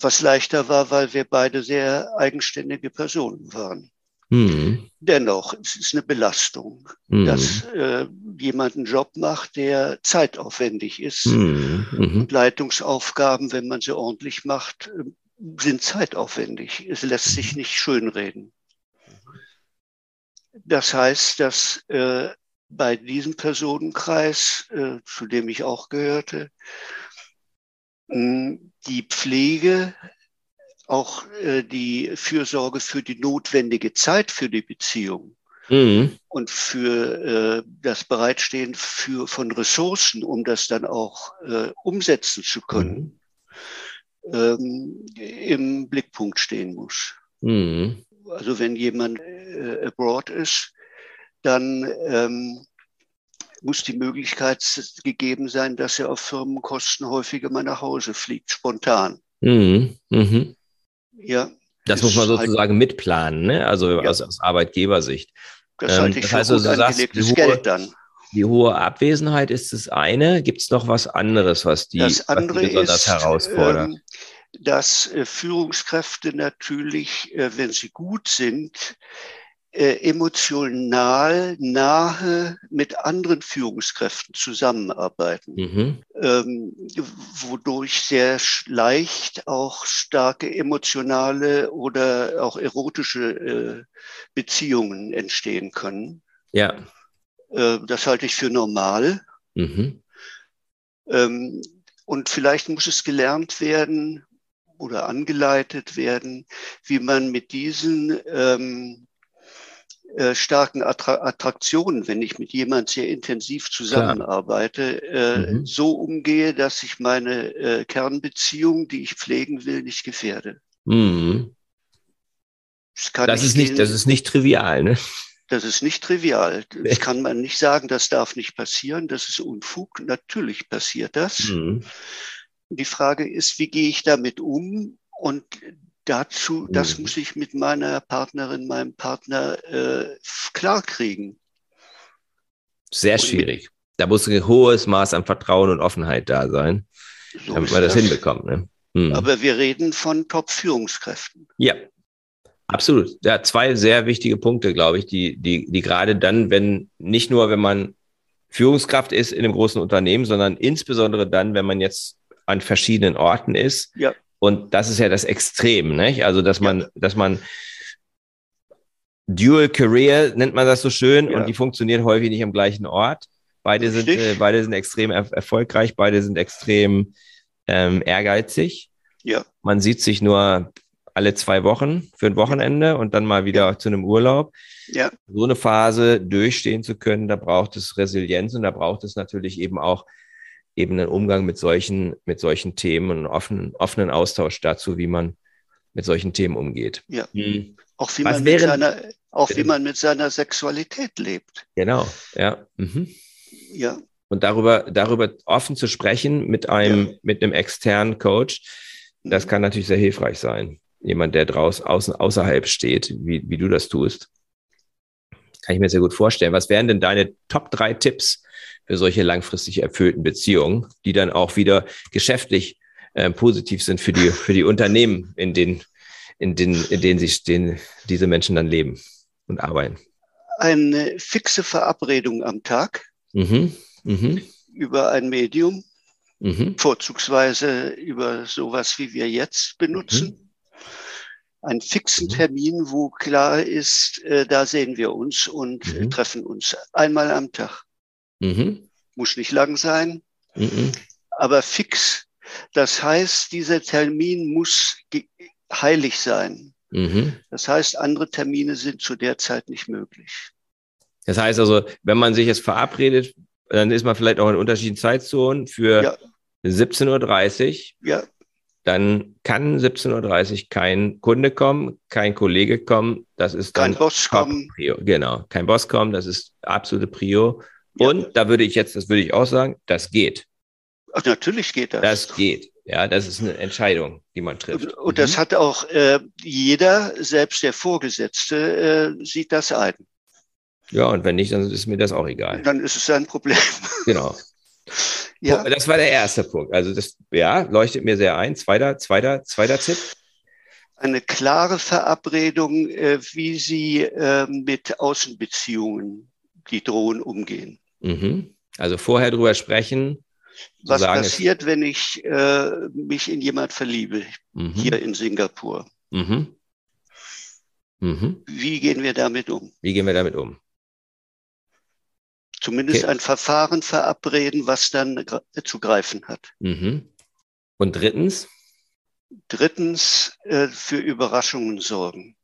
Was leichter war, weil wir beide sehr eigenständige Personen waren. Mhm. Dennoch, es ist eine Belastung, mhm. dass äh, jemand einen Job macht, der zeitaufwendig ist. Mhm. Und Leitungsaufgaben, wenn man sie ordentlich macht, sind zeitaufwendig. Es lässt sich nicht schönreden. Das heißt, dass äh, bei diesem Personenkreis, äh, zu dem ich auch gehörte, die Pflege, auch äh, die Fürsorge für die notwendige Zeit für die Beziehung mhm. und für äh, das Bereitstehen für, von Ressourcen, um das dann auch äh, umsetzen zu können, mhm ähm, im Blickpunkt stehen muss. Mhm. Also wenn jemand äh, abroad ist, dann ähm, muss die Möglichkeit gegeben sein, dass er auf Firmenkosten häufiger mal nach Hause fliegt, spontan. Mhm. Mhm. Ja. Das muss man halt sozusagen halt, mitplanen, ne? also ja. aus, aus Arbeitgebersicht. Das halte ähm, ich das heißt, also, angelegtes sagst, Geld dann. Die hohe Abwesenheit ist das eine. Gibt es noch was anderes, was die, das andere was die besonders ist, herausfordert? Ähm, dass äh, Führungskräfte natürlich, äh, wenn sie gut sind, äh, emotional nahe mit anderen Führungskräften zusammenarbeiten, mhm. ähm, wodurch sehr leicht auch starke emotionale oder auch erotische äh, Beziehungen entstehen können. Ja. Äh, das halte ich für normal. Mhm. Ähm, und vielleicht muss es gelernt werden oder angeleitet werden, wie man mit diesen ähm, äh, starken Attra Attraktionen, wenn ich mit jemand sehr intensiv zusammenarbeite, äh, mhm. so umgehe, dass ich meine äh, Kernbeziehung, die ich pflegen will, nicht gefährde. Mhm. Das, das ist nicht, das ist nicht trivial, ne? Das ist nicht trivial. Das kann man nicht sagen, das darf nicht passieren, das ist Unfug. Natürlich passiert das. Mhm. Die Frage ist, wie gehe ich damit um? Und dazu, das mhm. muss ich mit meiner Partnerin, meinem Partner äh, klarkriegen. Sehr schwierig. Da muss ein hohes Maß an Vertrauen und Offenheit da sein, so damit man das, das hinbekommt. Ne? Mhm. Aber wir reden von Top-Führungskräften. Ja, Absolut. Ja, zwei sehr wichtige Punkte, glaube ich, die, die, die gerade dann, wenn, nicht nur, wenn man Führungskraft ist in einem großen Unternehmen, sondern insbesondere dann, wenn man jetzt an verschiedenen Orten ist. Ja. Und das ist ja das Extrem, nicht? Also, dass man, ja. dass man Dual Career nennt man das so schön ja. und die funktionieren häufig nicht am gleichen Ort. Beide sind, äh, beide sind extrem er erfolgreich, beide sind extrem ähm, ehrgeizig. Ja. Man sieht sich nur alle zwei Wochen für ein Wochenende und dann mal wieder zu einem Urlaub. Ja. So eine Phase durchstehen zu können, da braucht es Resilienz und da braucht es natürlich eben auch eben einen Umgang mit solchen, mit solchen Themen und einen offenen, offenen Austausch dazu, wie man mit solchen Themen umgeht. Ja. Hm. Auch, wie man, mit seiner, auch wie man mit seiner Sexualität lebt. Genau, ja. Mhm. Ja. Und darüber, darüber offen zu sprechen mit einem, ja. mit einem externen Coach, das mhm. kann natürlich sehr hilfreich sein jemand, der draußen außen, außerhalb steht, wie, wie du das tust. Kann ich mir sehr gut vorstellen. Was wären denn deine Top drei Tipps für solche langfristig erfüllten Beziehungen, die dann auch wieder geschäftlich äh, positiv sind für die, für die Unternehmen, in denen, in denen, in denen sich den, diese Menschen dann leben und arbeiten? Eine fixe Verabredung am Tag mhm. Mhm. über ein Medium, mhm. vorzugsweise über sowas, wie wir jetzt benutzen. Einen fixen mhm. Termin, wo klar ist, äh, da sehen wir uns und mhm. treffen uns einmal am Tag. Mhm. Muss nicht lang sein, mhm. aber fix. Das heißt, dieser Termin muss heilig sein. Mhm. Das heißt, andere Termine sind zu der Zeit nicht möglich. Das heißt also, wenn man sich jetzt verabredet, dann ist man vielleicht auch in unterschiedlichen Zeitzonen für ja. 17.30 Uhr. Ja dann kann 17.30 Uhr kein Kunde kommen, kein Kollege kommen. Das ist dann kein Boss kommen. Prio. Genau, kein Boss kommen, das ist absolute Prio. Ja. Und da würde ich jetzt, das würde ich auch sagen, das geht. Ach, natürlich geht das. Das geht. Ja, das ist eine Entscheidung, die man trifft. Und, und das mhm. hat auch äh, jeder, selbst der Vorgesetzte, äh, sieht das ein. Ja, und wenn nicht, dann ist mir das auch egal. Dann ist es sein Problem. Genau. Ja. Das war der erste Punkt. Also das, ja, leuchtet mir sehr ein. Zweiter, zweiter, zweiter Tipp. Eine klare Verabredung, äh, wie Sie äh, mit Außenbeziehungen, die drohen, umgehen. Mhm. Also vorher drüber sprechen. Was sagen, passiert, wenn ich äh, mich in jemand verliebe, mhm. hier in Singapur? Mhm. Mhm. Wie gehen wir damit um? Wie gehen wir damit um? Zumindest okay. ein Verfahren verabreden, was dann zu greifen hat. Mhm. Und drittens? Drittens äh, für Überraschungen sorgen.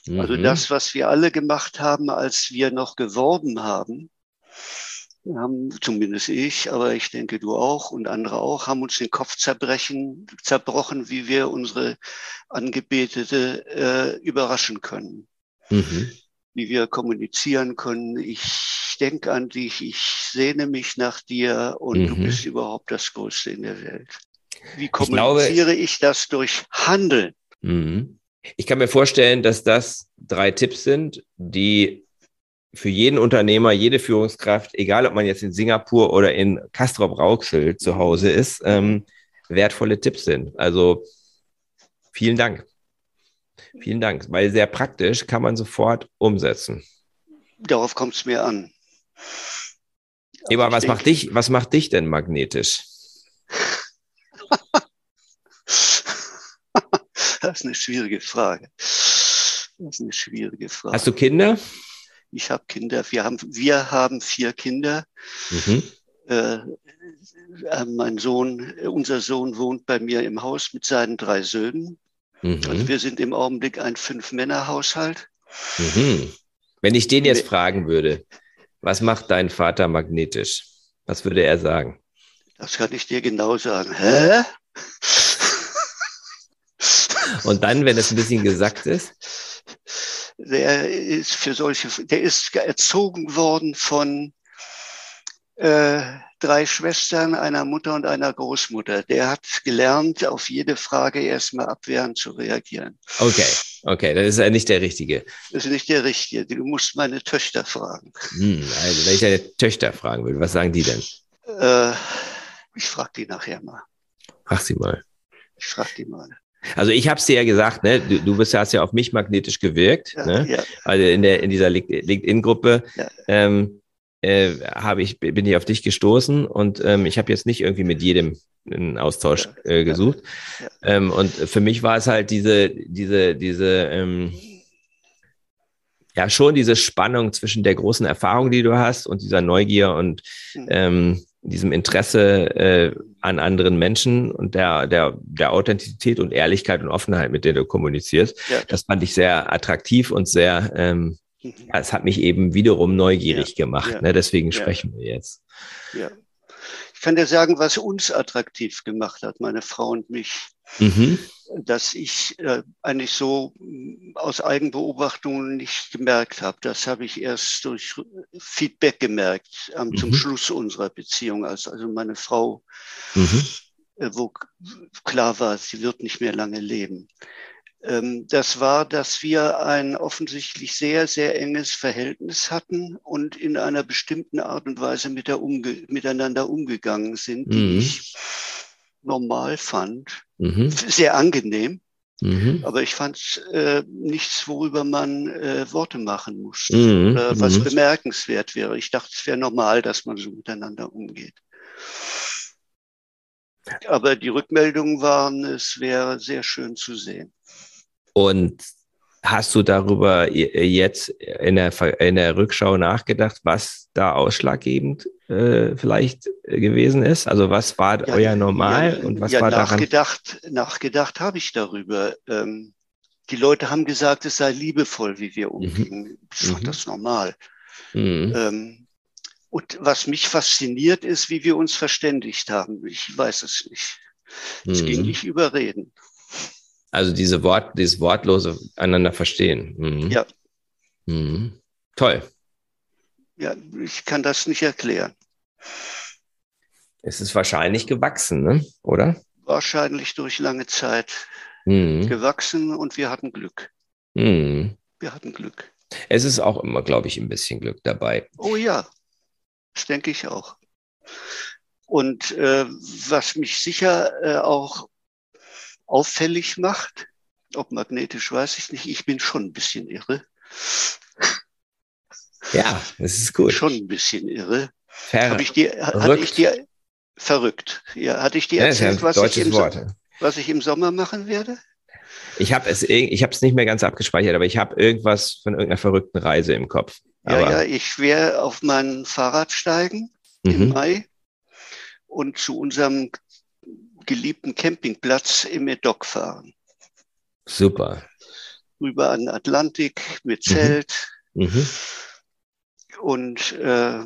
Also mhm. Also das, was wir alle gemacht haben, als wir noch geworben haben, haben zumindest ich, aber ich denke du auch und andere auch, haben uns den Kopf zerbrechen, zerbrochen, wie wir unsere Angebetete äh, überraschen können. Mhm. Wie wir kommunizieren können. Ich denke an dich, ich sehne mich nach dir und mhm. du bist überhaupt das Größte in der Welt. Wie kommuniziere ich, glaube, ich das durch Handeln? Mhm. Ich kann mir vorstellen, dass das drei Tipps sind, die für jeden Unternehmer, jede Führungskraft, egal ob man jetzt in Singapur oder in Castrop Rauxel zu Hause ist, ähm, wertvolle Tipps sind. Also vielen Dank. Vielen Dank, weil sehr praktisch kann man sofort umsetzen. Darauf kommt es mir an. Eber, was macht dich, was macht dich denn magnetisch? das ist eine schwierige Frage. Das ist eine schwierige Frage. Hast du Kinder? Ich habe Kinder. Wir haben, wir haben vier Kinder. Mhm. Äh, äh mein Sohn, unser Sohn wohnt bei mir im Haus mit seinen drei Söhnen. Mhm. Also wir sind im Augenblick ein Fünf-Männer-Haushalt. Mhm. Wenn ich den jetzt fragen würde, was macht dein Vater magnetisch? Was würde er sagen? Das kann ich dir genau sagen. Hä? Und dann, wenn es ein bisschen gesagt ist? Der ist für solche, der ist erzogen worden von äh, drei Schwestern, einer Mutter und einer Großmutter. Der hat gelernt, auf jede Frage erstmal abwehrend zu reagieren. Okay, okay, das ist ja nicht der Richtige. Das ist nicht der Richtige. Du musst meine Töchter fragen. Hm, also, wenn ich deine Töchter fragen will, was sagen die denn? Äh, ich frage die nachher mal. Frag sie mal. Ich frage die mal. Also ich habe es dir ja gesagt, ne? du, du bist, hast ja auf mich magnetisch gewirkt, ja, ne? Ja. also in, der, in dieser LinkedIn-Gruppe. Ja. Ähm, äh, habe ich, bin ich auf dich gestoßen und ähm, ich habe jetzt nicht irgendwie mit jedem einen Austausch äh, gesucht. Ähm, und für mich war es halt diese, diese, diese, ähm, ja, schon diese Spannung zwischen der großen Erfahrung, die du hast und dieser Neugier und mhm. ähm, diesem Interesse äh, an anderen Menschen und der, der, der Authentizität und Ehrlichkeit und Offenheit, mit der du kommunizierst. Ja. Das fand ich sehr attraktiv und sehr, ähm, es hat mich eben wiederum neugierig ja. gemacht. Ja. Ne? Deswegen sprechen wir jetzt. Ja. Ich kann dir sagen, was uns attraktiv gemacht hat, meine Frau und mich. Mhm dass ich äh, eigentlich so mm, aus Eigenbeobachtungen nicht gemerkt habe. Das habe ich erst durch Feedback gemerkt ähm, mhm. zum Schluss unserer Beziehung, als also meine Frau, mhm. äh, wo klar war, sie wird nicht mehr lange leben. Ähm, das war, dass wir ein offensichtlich sehr, sehr enges Verhältnis hatten und in einer bestimmten Art und Weise mit umge miteinander umgegangen sind, die mhm. ich normal fand. Mhm. Sehr angenehm. Mhm. Aber ich fand äh, nichts, worüber man äh, Worte machen musste mhm. oder was mhm. bemerkenswert wäre. Ich dachte, es wäre normal, dass man so miteinander umgeht. Aber die Rückmeldungen waren, es wäre sehr schön zu sehen. Und Hast du darüber jetzt in der, in der Rückschau nachgedacht, was da ausschlaggebend äh, vielleicht gewesen ist? Also was war ja, euer Normal ja, und was ja, war nachgedacht, daran? Nachgedacht habe ich darüber. Ähm, die Leute haben gesagt, es sei liebevoll, wie wir umgehen. Mhm. Ich fand mhm. das normal. Mhm. Ähm, und was mich fasziniert ist, wie wir uns verständigt haben. Ich weiß es nicht. Es ging mhm. nicht über Reden. Also diese Wort, dieses wortlose einander verstehen. Mhm. Ja. Mhm. Toll. Ja, ich kann das nicht erklären. Es ist wahrscheinlich gewachsen, ne? oder? Wahrscheinlich durch lange Zeit mhm. gewachsen und wir hatten Glück. Mhm. Wir hatten Glück. Es ist auch immer, glaube ich, ein bisschen Glück dabei. Oh ja, das denke ich auch. Und äh, was mich sicher äh, auch auffällig macht. Ob magnetisch, weiß ich nicht. Ich bin schon ein bisschen irre. Ja, das ist gut. Schon ein bisschen irre. Habe ich dir, hatte ich dir verrückt? Ja, hatte ich dir erzählt, ja was, ich im, was ich im Sommer machen werde? Ich habe es, ich habe es nicht mehr ganz abgespeichert, aber ich habe irgendwas von irgendeiner verrückten Reise im Kopf. Ja, aber ja, ich werde auf mein Fahrrad steigen mhm. im Mai und zu unserem geliebten Campingplatz im Medoc fahren. Super. Rüber an den Atlantik mit mhm. Zelt. Mhm. Und äh,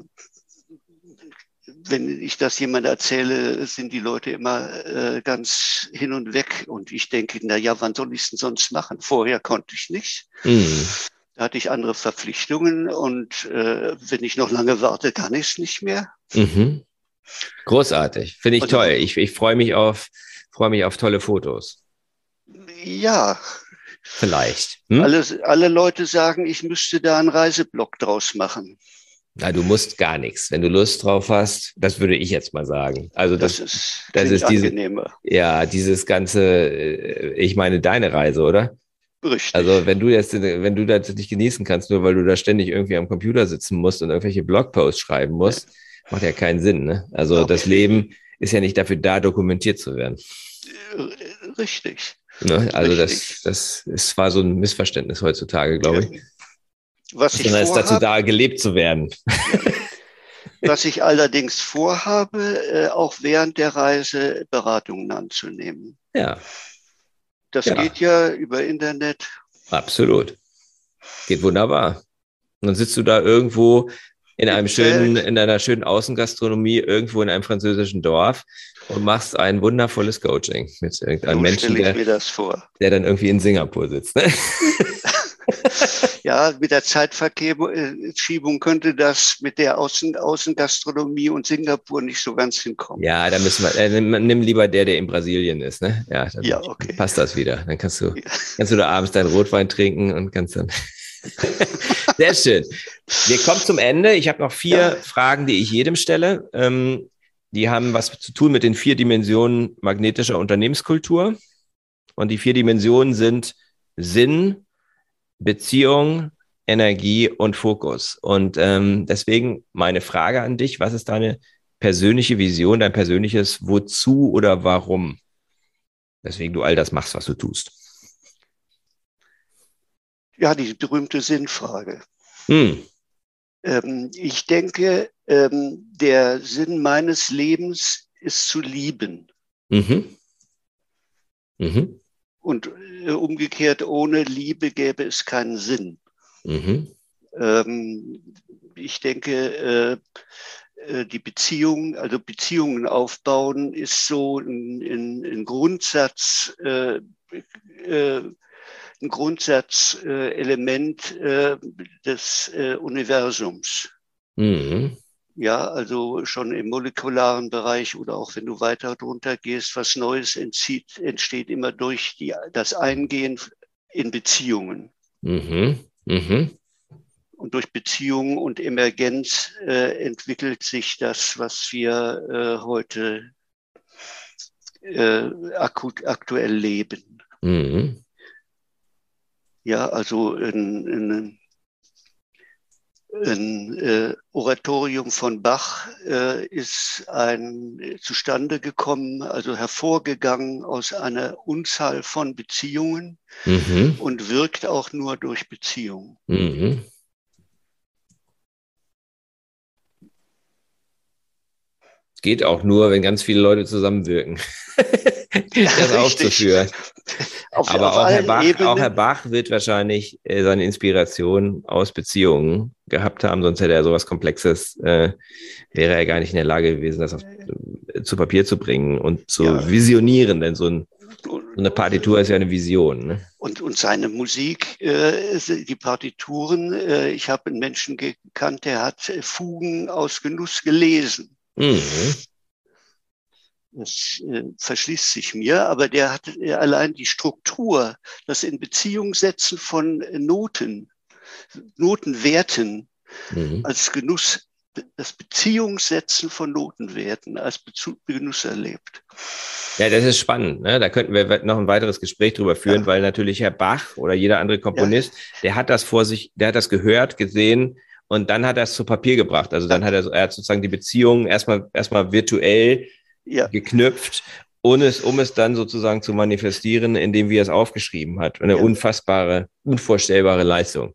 wenn ich das jemand erzähle, sind die Leute immer äh, ganz hin und weg. Und ich denke, na ja, wann soll ich es denn sonst machen? Vorher konnte ich nicht. Mhm. Da hatte ich andere Verpflichtungen und äh, wenn ich noch lange warte, kann ich es nicht mehr. Mhm. Großartig, finde ich Und toll. Ich, ich freue mich auf, freue mich auf tolle Fotos. Ja. Vielleicht. Hm? Alle, alle Leute sagen, ich müsste da einen Reiseblock draus machen. Na, du musst gar nichts. Wenn du Lust drauf hast, das würde ich jetzt mal sagen. Also das, das ist, das ist diese, angenehmer. ja, dieses ganze, äh, ich meine deine Reise, oder? Richtig. Also wenn du jetzt, wenn du das nicht genießen kannst, nur weil du da ständig irgendwie am Computer sitzen musst und irgendwelche Blogposts schreiben musst, ja macht ja keinen Sinn. Ne? Also okay. das Leben ist ja nicht dafür da, dokumentiert zu werden. Richtig. Ne? Also Richtig. das, das ist, war so ein Missverständnis heutzutage, glaube ich. Was ich Sondern ist dazu da, gelebt zu werden. Was ich allerdings vorhabe, äh, auch während der Reise Beratungen anzunehmen. Ja. Das ja. geht ja über Internet. Absolut. Geht wunderbar. Und dann sitzt du da irgendwo in einem schönen, in einer schönen Außengastronomie irgendwo in einem französischen Dorf und machst ein wundervolles Coaching mit irgendeinem Menschen, der, der dann irgendwie in Singapur sitzt. Ne? ja, mit der Zeitverschiebung könnte das mit der Außen, Außengastronomie und Singapur nicht so ganz hinkommen. Ja, da müssen wir, äh, nimm, lieber der, der in Brasilien ist, ne? Ja, dann ja, okay. passt das wieder. Dann kannst du, ja. kannst du da abends deinen Rotwein trinken und kannst dann. Sehr schön. Wir kommen zum Ende. Ich habe noch vier ja. Fragen, die ich jedem stelle. Ähm, die haben was zu tun mit den vier Dimensionen magnetischer Unternehmenskultur. Und die vier Dimensionen sind Sinn, Beziehung, Energie und Fokus. Und ähm, deswegen meine Frage an dich, was ist deine persönliche Vision, dein persönliches Wozu oder Warum? Weswegen du all das machst, was du tust. Ja, die berühmte Sinnfrage. Hm. Ähm, ich denke, ähm, der Sinn meines Lebens ist zu lieben. Mhm. Mhm. Und äh, umgekehrt, ohne Liebe gäbe es keinen Sinn. Mhm. Ähm, ich denke, äh, äh, die Beziehung, also Beziehungen aufbauen, ist so ein, ein, ein Grundsatz, äh, äh, ein Grundsatzelement äh, des äh, Universums. Mhm. Ja, also schon im molekularen Bereich oder auch wenn du weiter drunter gehst, was Neues entzieht, entsteht immer durch die, das Eingehen in Beziehungen. Mhm. Mhm. Und durch Beziehungen und Emergenz äh, entwickelt sich das, was wir äh, heute äh, akut, aktuell leben. Mhm. Ja, also in, in, ein äh, Oratorium von Bach äh, ist ein, äh, zustande gekommen, also hervorgegangen aus einer Unzahl von Beziehungen mhm. und wirkt auch nur durch Beziehungen. Mhm. geht auch nur, wenn ganz viele Leute zusammenwirken, das aufzuführen. Auf, Aber auf auch, Herr Bach, auch Herr Bach wird wahrscheinlich äh, seine Inspiration aus Beziehungen gehabt haben, sonst hätte er sowas Komplexes, äh, wäre er gar nicht in der Lage gewesen, das auf, äh, zu Papier zu bringen und zu ja. visionieren, denn so, ein, so, eine Partitur ist ja eine Vision. Ne? Und, und seine Musik, äh, die Partituren, äh, ich habe einen Menschen gekannt, der hat Fugen aus Genuss gelesen. Mhm. Das äh, verschließt sich mir, aber der hat äh, allein die Struktur, das in Beziehung setzen von Noten, Notenwerten mhm. als Genuss, das Beziehungssetzen von Notenwerten als Bezug, Genuss erlebt. Ja, das ist spannend. Ne? Da könnten wir noch ein weiteres Gespräch drüber führen, ja. weil natürlich Herr Bach oder jeder andere Komponist, ja. der hat das vor sich, der hat das gehört, gesehen, und dann hat er es zu Papier gebracht. Also dann hat er, er hat sozusagen die Beziehung erstmal, erstmal virtuell ja. geknüpft, um es, um es dann sozusagen zu manifestieren, indem wie er es aufgeschrieben hat. Eine ja. unfassbare, unvorstellbare Leistung.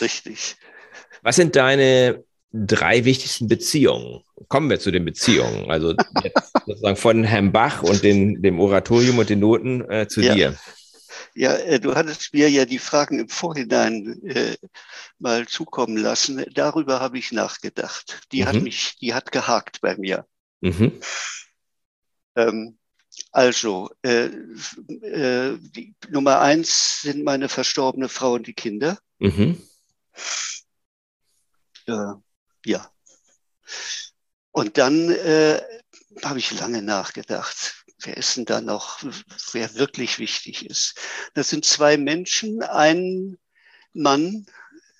Richtig. Was sind deine drei wichtigsten Beziehungen? Kommen wir zu den Beziehungen. Also sozusagen von Herrn Bach und den, dem Oratorium und den Noten äh, zu ja. dir. Ja, äh, du hattest mir ja die Fragen im Vorhinein äh, mal zukommen lassen. Darüber habe ich nachgedacht. Die mhm. hat mich, die hat gehakt bei mir. Mhm. Ähm, also, äh, äh, die, Nummer eins sind meine verstorbene Frau und die Kinder. Mhm. Äh, ja. Und dann äh, habe ich lange nachgedacht wer ist denn da noch, wer wirklich wichtig ist? Das sind zwei Menschen, ein Mann,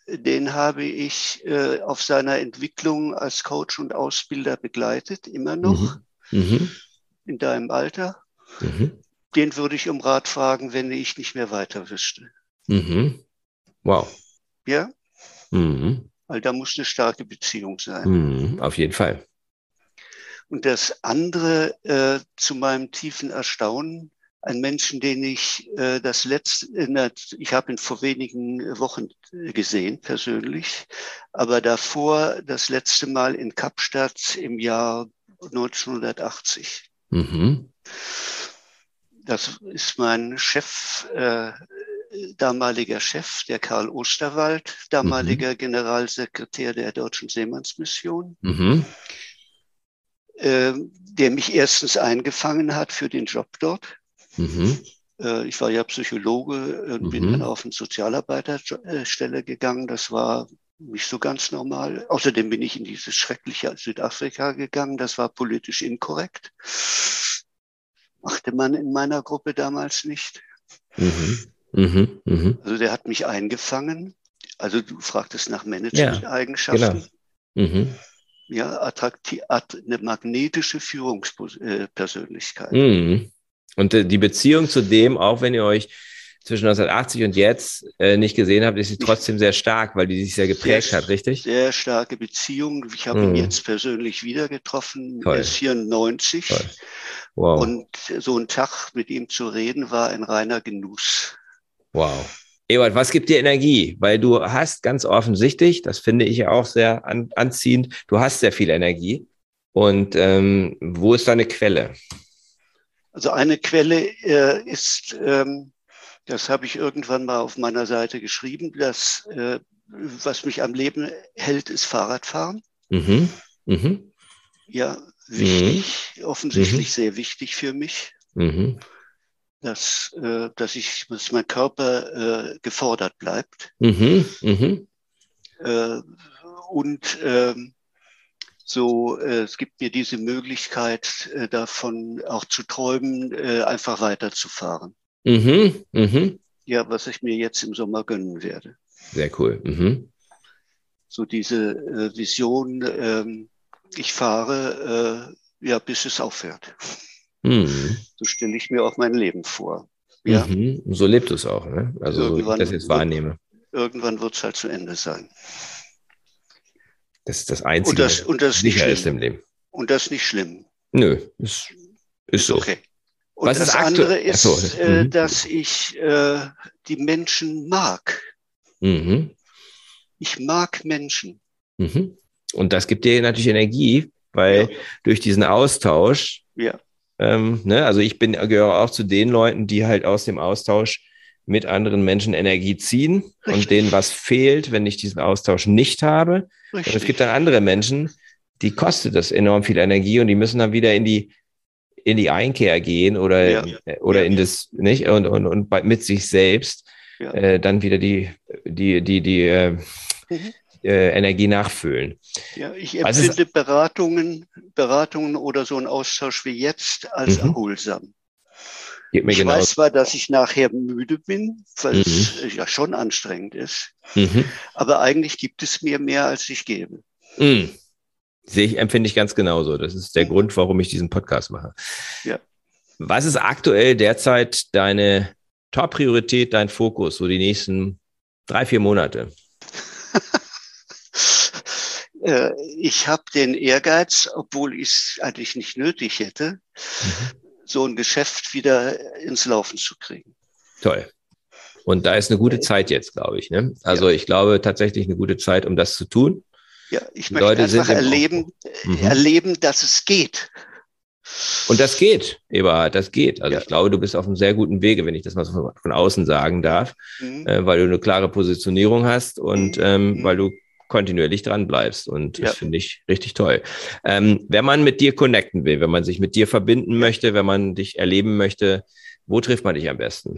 den habe ich äh, auf seiner Entwicklung als Coach und Ausbilder begleitet, immer noch, mhm. Mhm. In deinem Alter. Mhm. Den würde ich um Rat fragen, wenn ich nicht mehr weiter wüsste. Mhm. Wow. Ja? Mhm. Weil da muss eine starke Beziehung sein. Mhm. Auf jeden Fall. Und das andere, äh, zu meinem tiefen Erstaunen, ein Menschen, den ich äh, das letzte, äh, ich habe ihn vor wenigen Wochen gesehen persönlich, aber davor das letzte Mal in Kapstadt im Jahr 1980. Mhm. Das ist mein Chef, äh, damaliger Chef, der Karl Osterwald, damaliger mhm. Generalsekretär der Deutschen Seemannsmission. Mhm. Äh, der mich erstens eingefangen hat für den Job dort. Mhm. Äh, ich war ja Psychologe und mhm. bin dann auf eine Sozialarbeiterstelle gegangen. Das war nicht so ganz normal. Außerdem bin ich in dieses schreckliche Südafrika gegangen. Das war politisch inkorrekt. Machte man in meiner Gruppe damals nicht. Mhm. Mhm. Mhm. Also der hat mich eingefangen. Also du fragtest nach Management-Eigenschaften. Ja, genau. Mhm ja, attraktiv, eine magnetische Führungspersönlichkeit. Mhm. Und äh, die Beziehung zu dem, auch wenn ihr euch zwischen 1980 und jetzt äh, nicht gesehen habe, ist sie trotzdem sehr stark, weil die sich sehr geprägt sehr, hat, richtig? Sehr starke Beziehung. Ich habe mhm. ihn jetzt persönlich wieder getroffen. Toll. Er ist 94. Toll. Wow. Und so ein Tag mit ihm zu reden war ein reiner Genuss. Wow. Ewald, was gibt dir Energie? Weil du hast ganz offensichtlich, das finde ich ja auch sehr an, anziehend, du hast sehr viel Energie. Und ähm, wo ist deine Quelle? Also eine Quelle äh, ist, ähm, das habe ich irgendwann mal auf meiner Seite geschrieben, dass äh, was mich am Leben hält, ist Fahrradfahren. Mhm. Mhm. Ja, wichtig, mhm. offensichtlich mhm. sehr wichtig für mich. Mhm. Dass, äh, dass ich, dass mein Körper äh, gefordert bleibt. Mhm. Äh, und ähm, so, äh, es gibt mir diese Möglichkeit, äh, davon auch zu träumen, einfach weiterzufahren. Mhm, mhm. Ja, was ich mir jetzt im Sommer gönnen werde. Sehr cool. Mhm. So diese äh, Vision, ähm, ich fahre, äh, ja, bis es aufhört. Mhm. So stelle ich mir auch mein Leben vor. Ja. Mhm. So lebt es auch, ne? Also, irgendwann, so ich das jetzt wahrnehme. Irgendwann wird es halt zu Ende sein. Das ist das Einzige, und das, und das sicher ist im Leben. Und das nicht schlimm. Nö, ist, ist so. Okay. Und Was das andere ist, so. äh, mhm. dass ich äh, die Menschen mag. Mhm. Ich mag Menschen. Mhm. Und das gibt dir natürlich Energie, weil ja. durch diesen Austausch, ja. ähm, ne, also ich bin, gehöre auch zu den Leuten, die halt aus dem Austausch mit anderen Menschen Energie ziehen Richtig. und denen was fehlt, wenn ich diesen Austausch nicht habe. Richtig. Und es gibt dann andere Menschen, die kostet das enorm viel Energie und die müssen dann wieder in die in die Einkehr gehen oder ja. oder ja. in das nicht und und und mit sich selbst ja. äh, dann wieder die die die die äh, mhm. äh, Energie nachfüllen. Ja, ich empfinde Beratungen Beratungen oder so ein Austausch wie jetzt als mhm. erholsam ich genau. weiß zwar, dass ich nachher müde bin, weil mhm. es ja schon anstrengend ist, mhm. aber eigentlich gibt es mir mehr, als ich gebe. Sehe ich, empfinde ich ganz genauso. Das ist der mhm. Grund, warum ich diesen Podcast mache. Ja. Was ist aktuell derzeit deine Top-Priorität, dein Fokus, so die nächsten drei, vier Monate? Äh, ich habe den Ehrgeiz, obwohl ich es eigentlich nicht nötig hätte, mhm so ein Geschäft wieder ins Laufen zu kriegen. Toll. Und da ist eine gute Zeit jetzt, glaube ich. Ne? Also ja. ich glaube tatsächlich eine gute Zeit, um das zu tun. Ja, ich möchte Leute einfach erleben, mhm. erleben, dass es geht. Und das geht, Eberhard, das geht. Also ja. ich glaube, du bist auf einem sehr guten Wege, wenn ich das mal so von, von außen sagen darf, mhm. äh, weil du eine klare Positionierung hast und mhm. ähm, mhm. weil du kontinuierlich dran bleibst. Und das finde ich richtig toll. Ähm, wenn man mit dir connecten will, wenn man sich mit dir verbinden möchte, wenn man dich erleben möchte, wo trifft man dich am besten?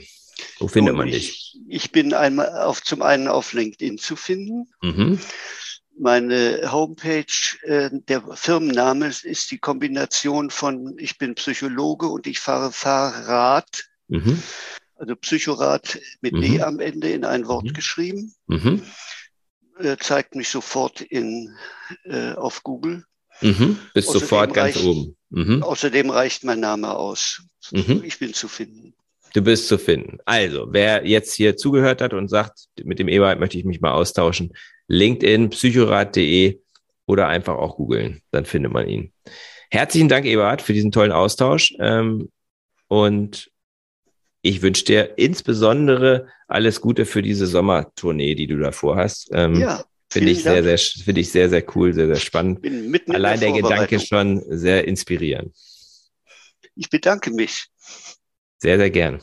Wo findet man dich? Ich bin einmal auf, zum einen auf LinkedIn zu finden. Mhm. Meine Homepage, äh, der Firmenname ist die Kombination von ich bin Psychologe und ich fahre Fahrrad. Mhm. Also Psychorad mit mhm. D am Ende in ein Wort mhm. geschrieben. Mhm äh, zeigt mich sofort in, äh, auf Google. Mhm, bist außerdem sofort ganz reicht, oben. Mhm. Außerdem reicht mein Name aus. Mhm. Ich bin zu finden. Du bist zu finden. Also, wer jetzt hier zugehört hat und sagt, mit dem Ewald möchte ich mich mal austauschen, LinkedIn, psychorat.de oder einfach auch googeln, dann findet man ihn. Herzlichen Dank, Eberhard, für diesen tollen Austausch. Ähm, und ich wünsche dir insbesondere alles Gute für diese Sommertournee, die du davor hast. Ähm, ja. Finde ich sehr, sehr, finde ich sehr, sehr cool, sehr, sehr spannend. Allein der, der Gedanke schon sehr inspirierend. Ich bedanke mich. Sehr, sehr gern.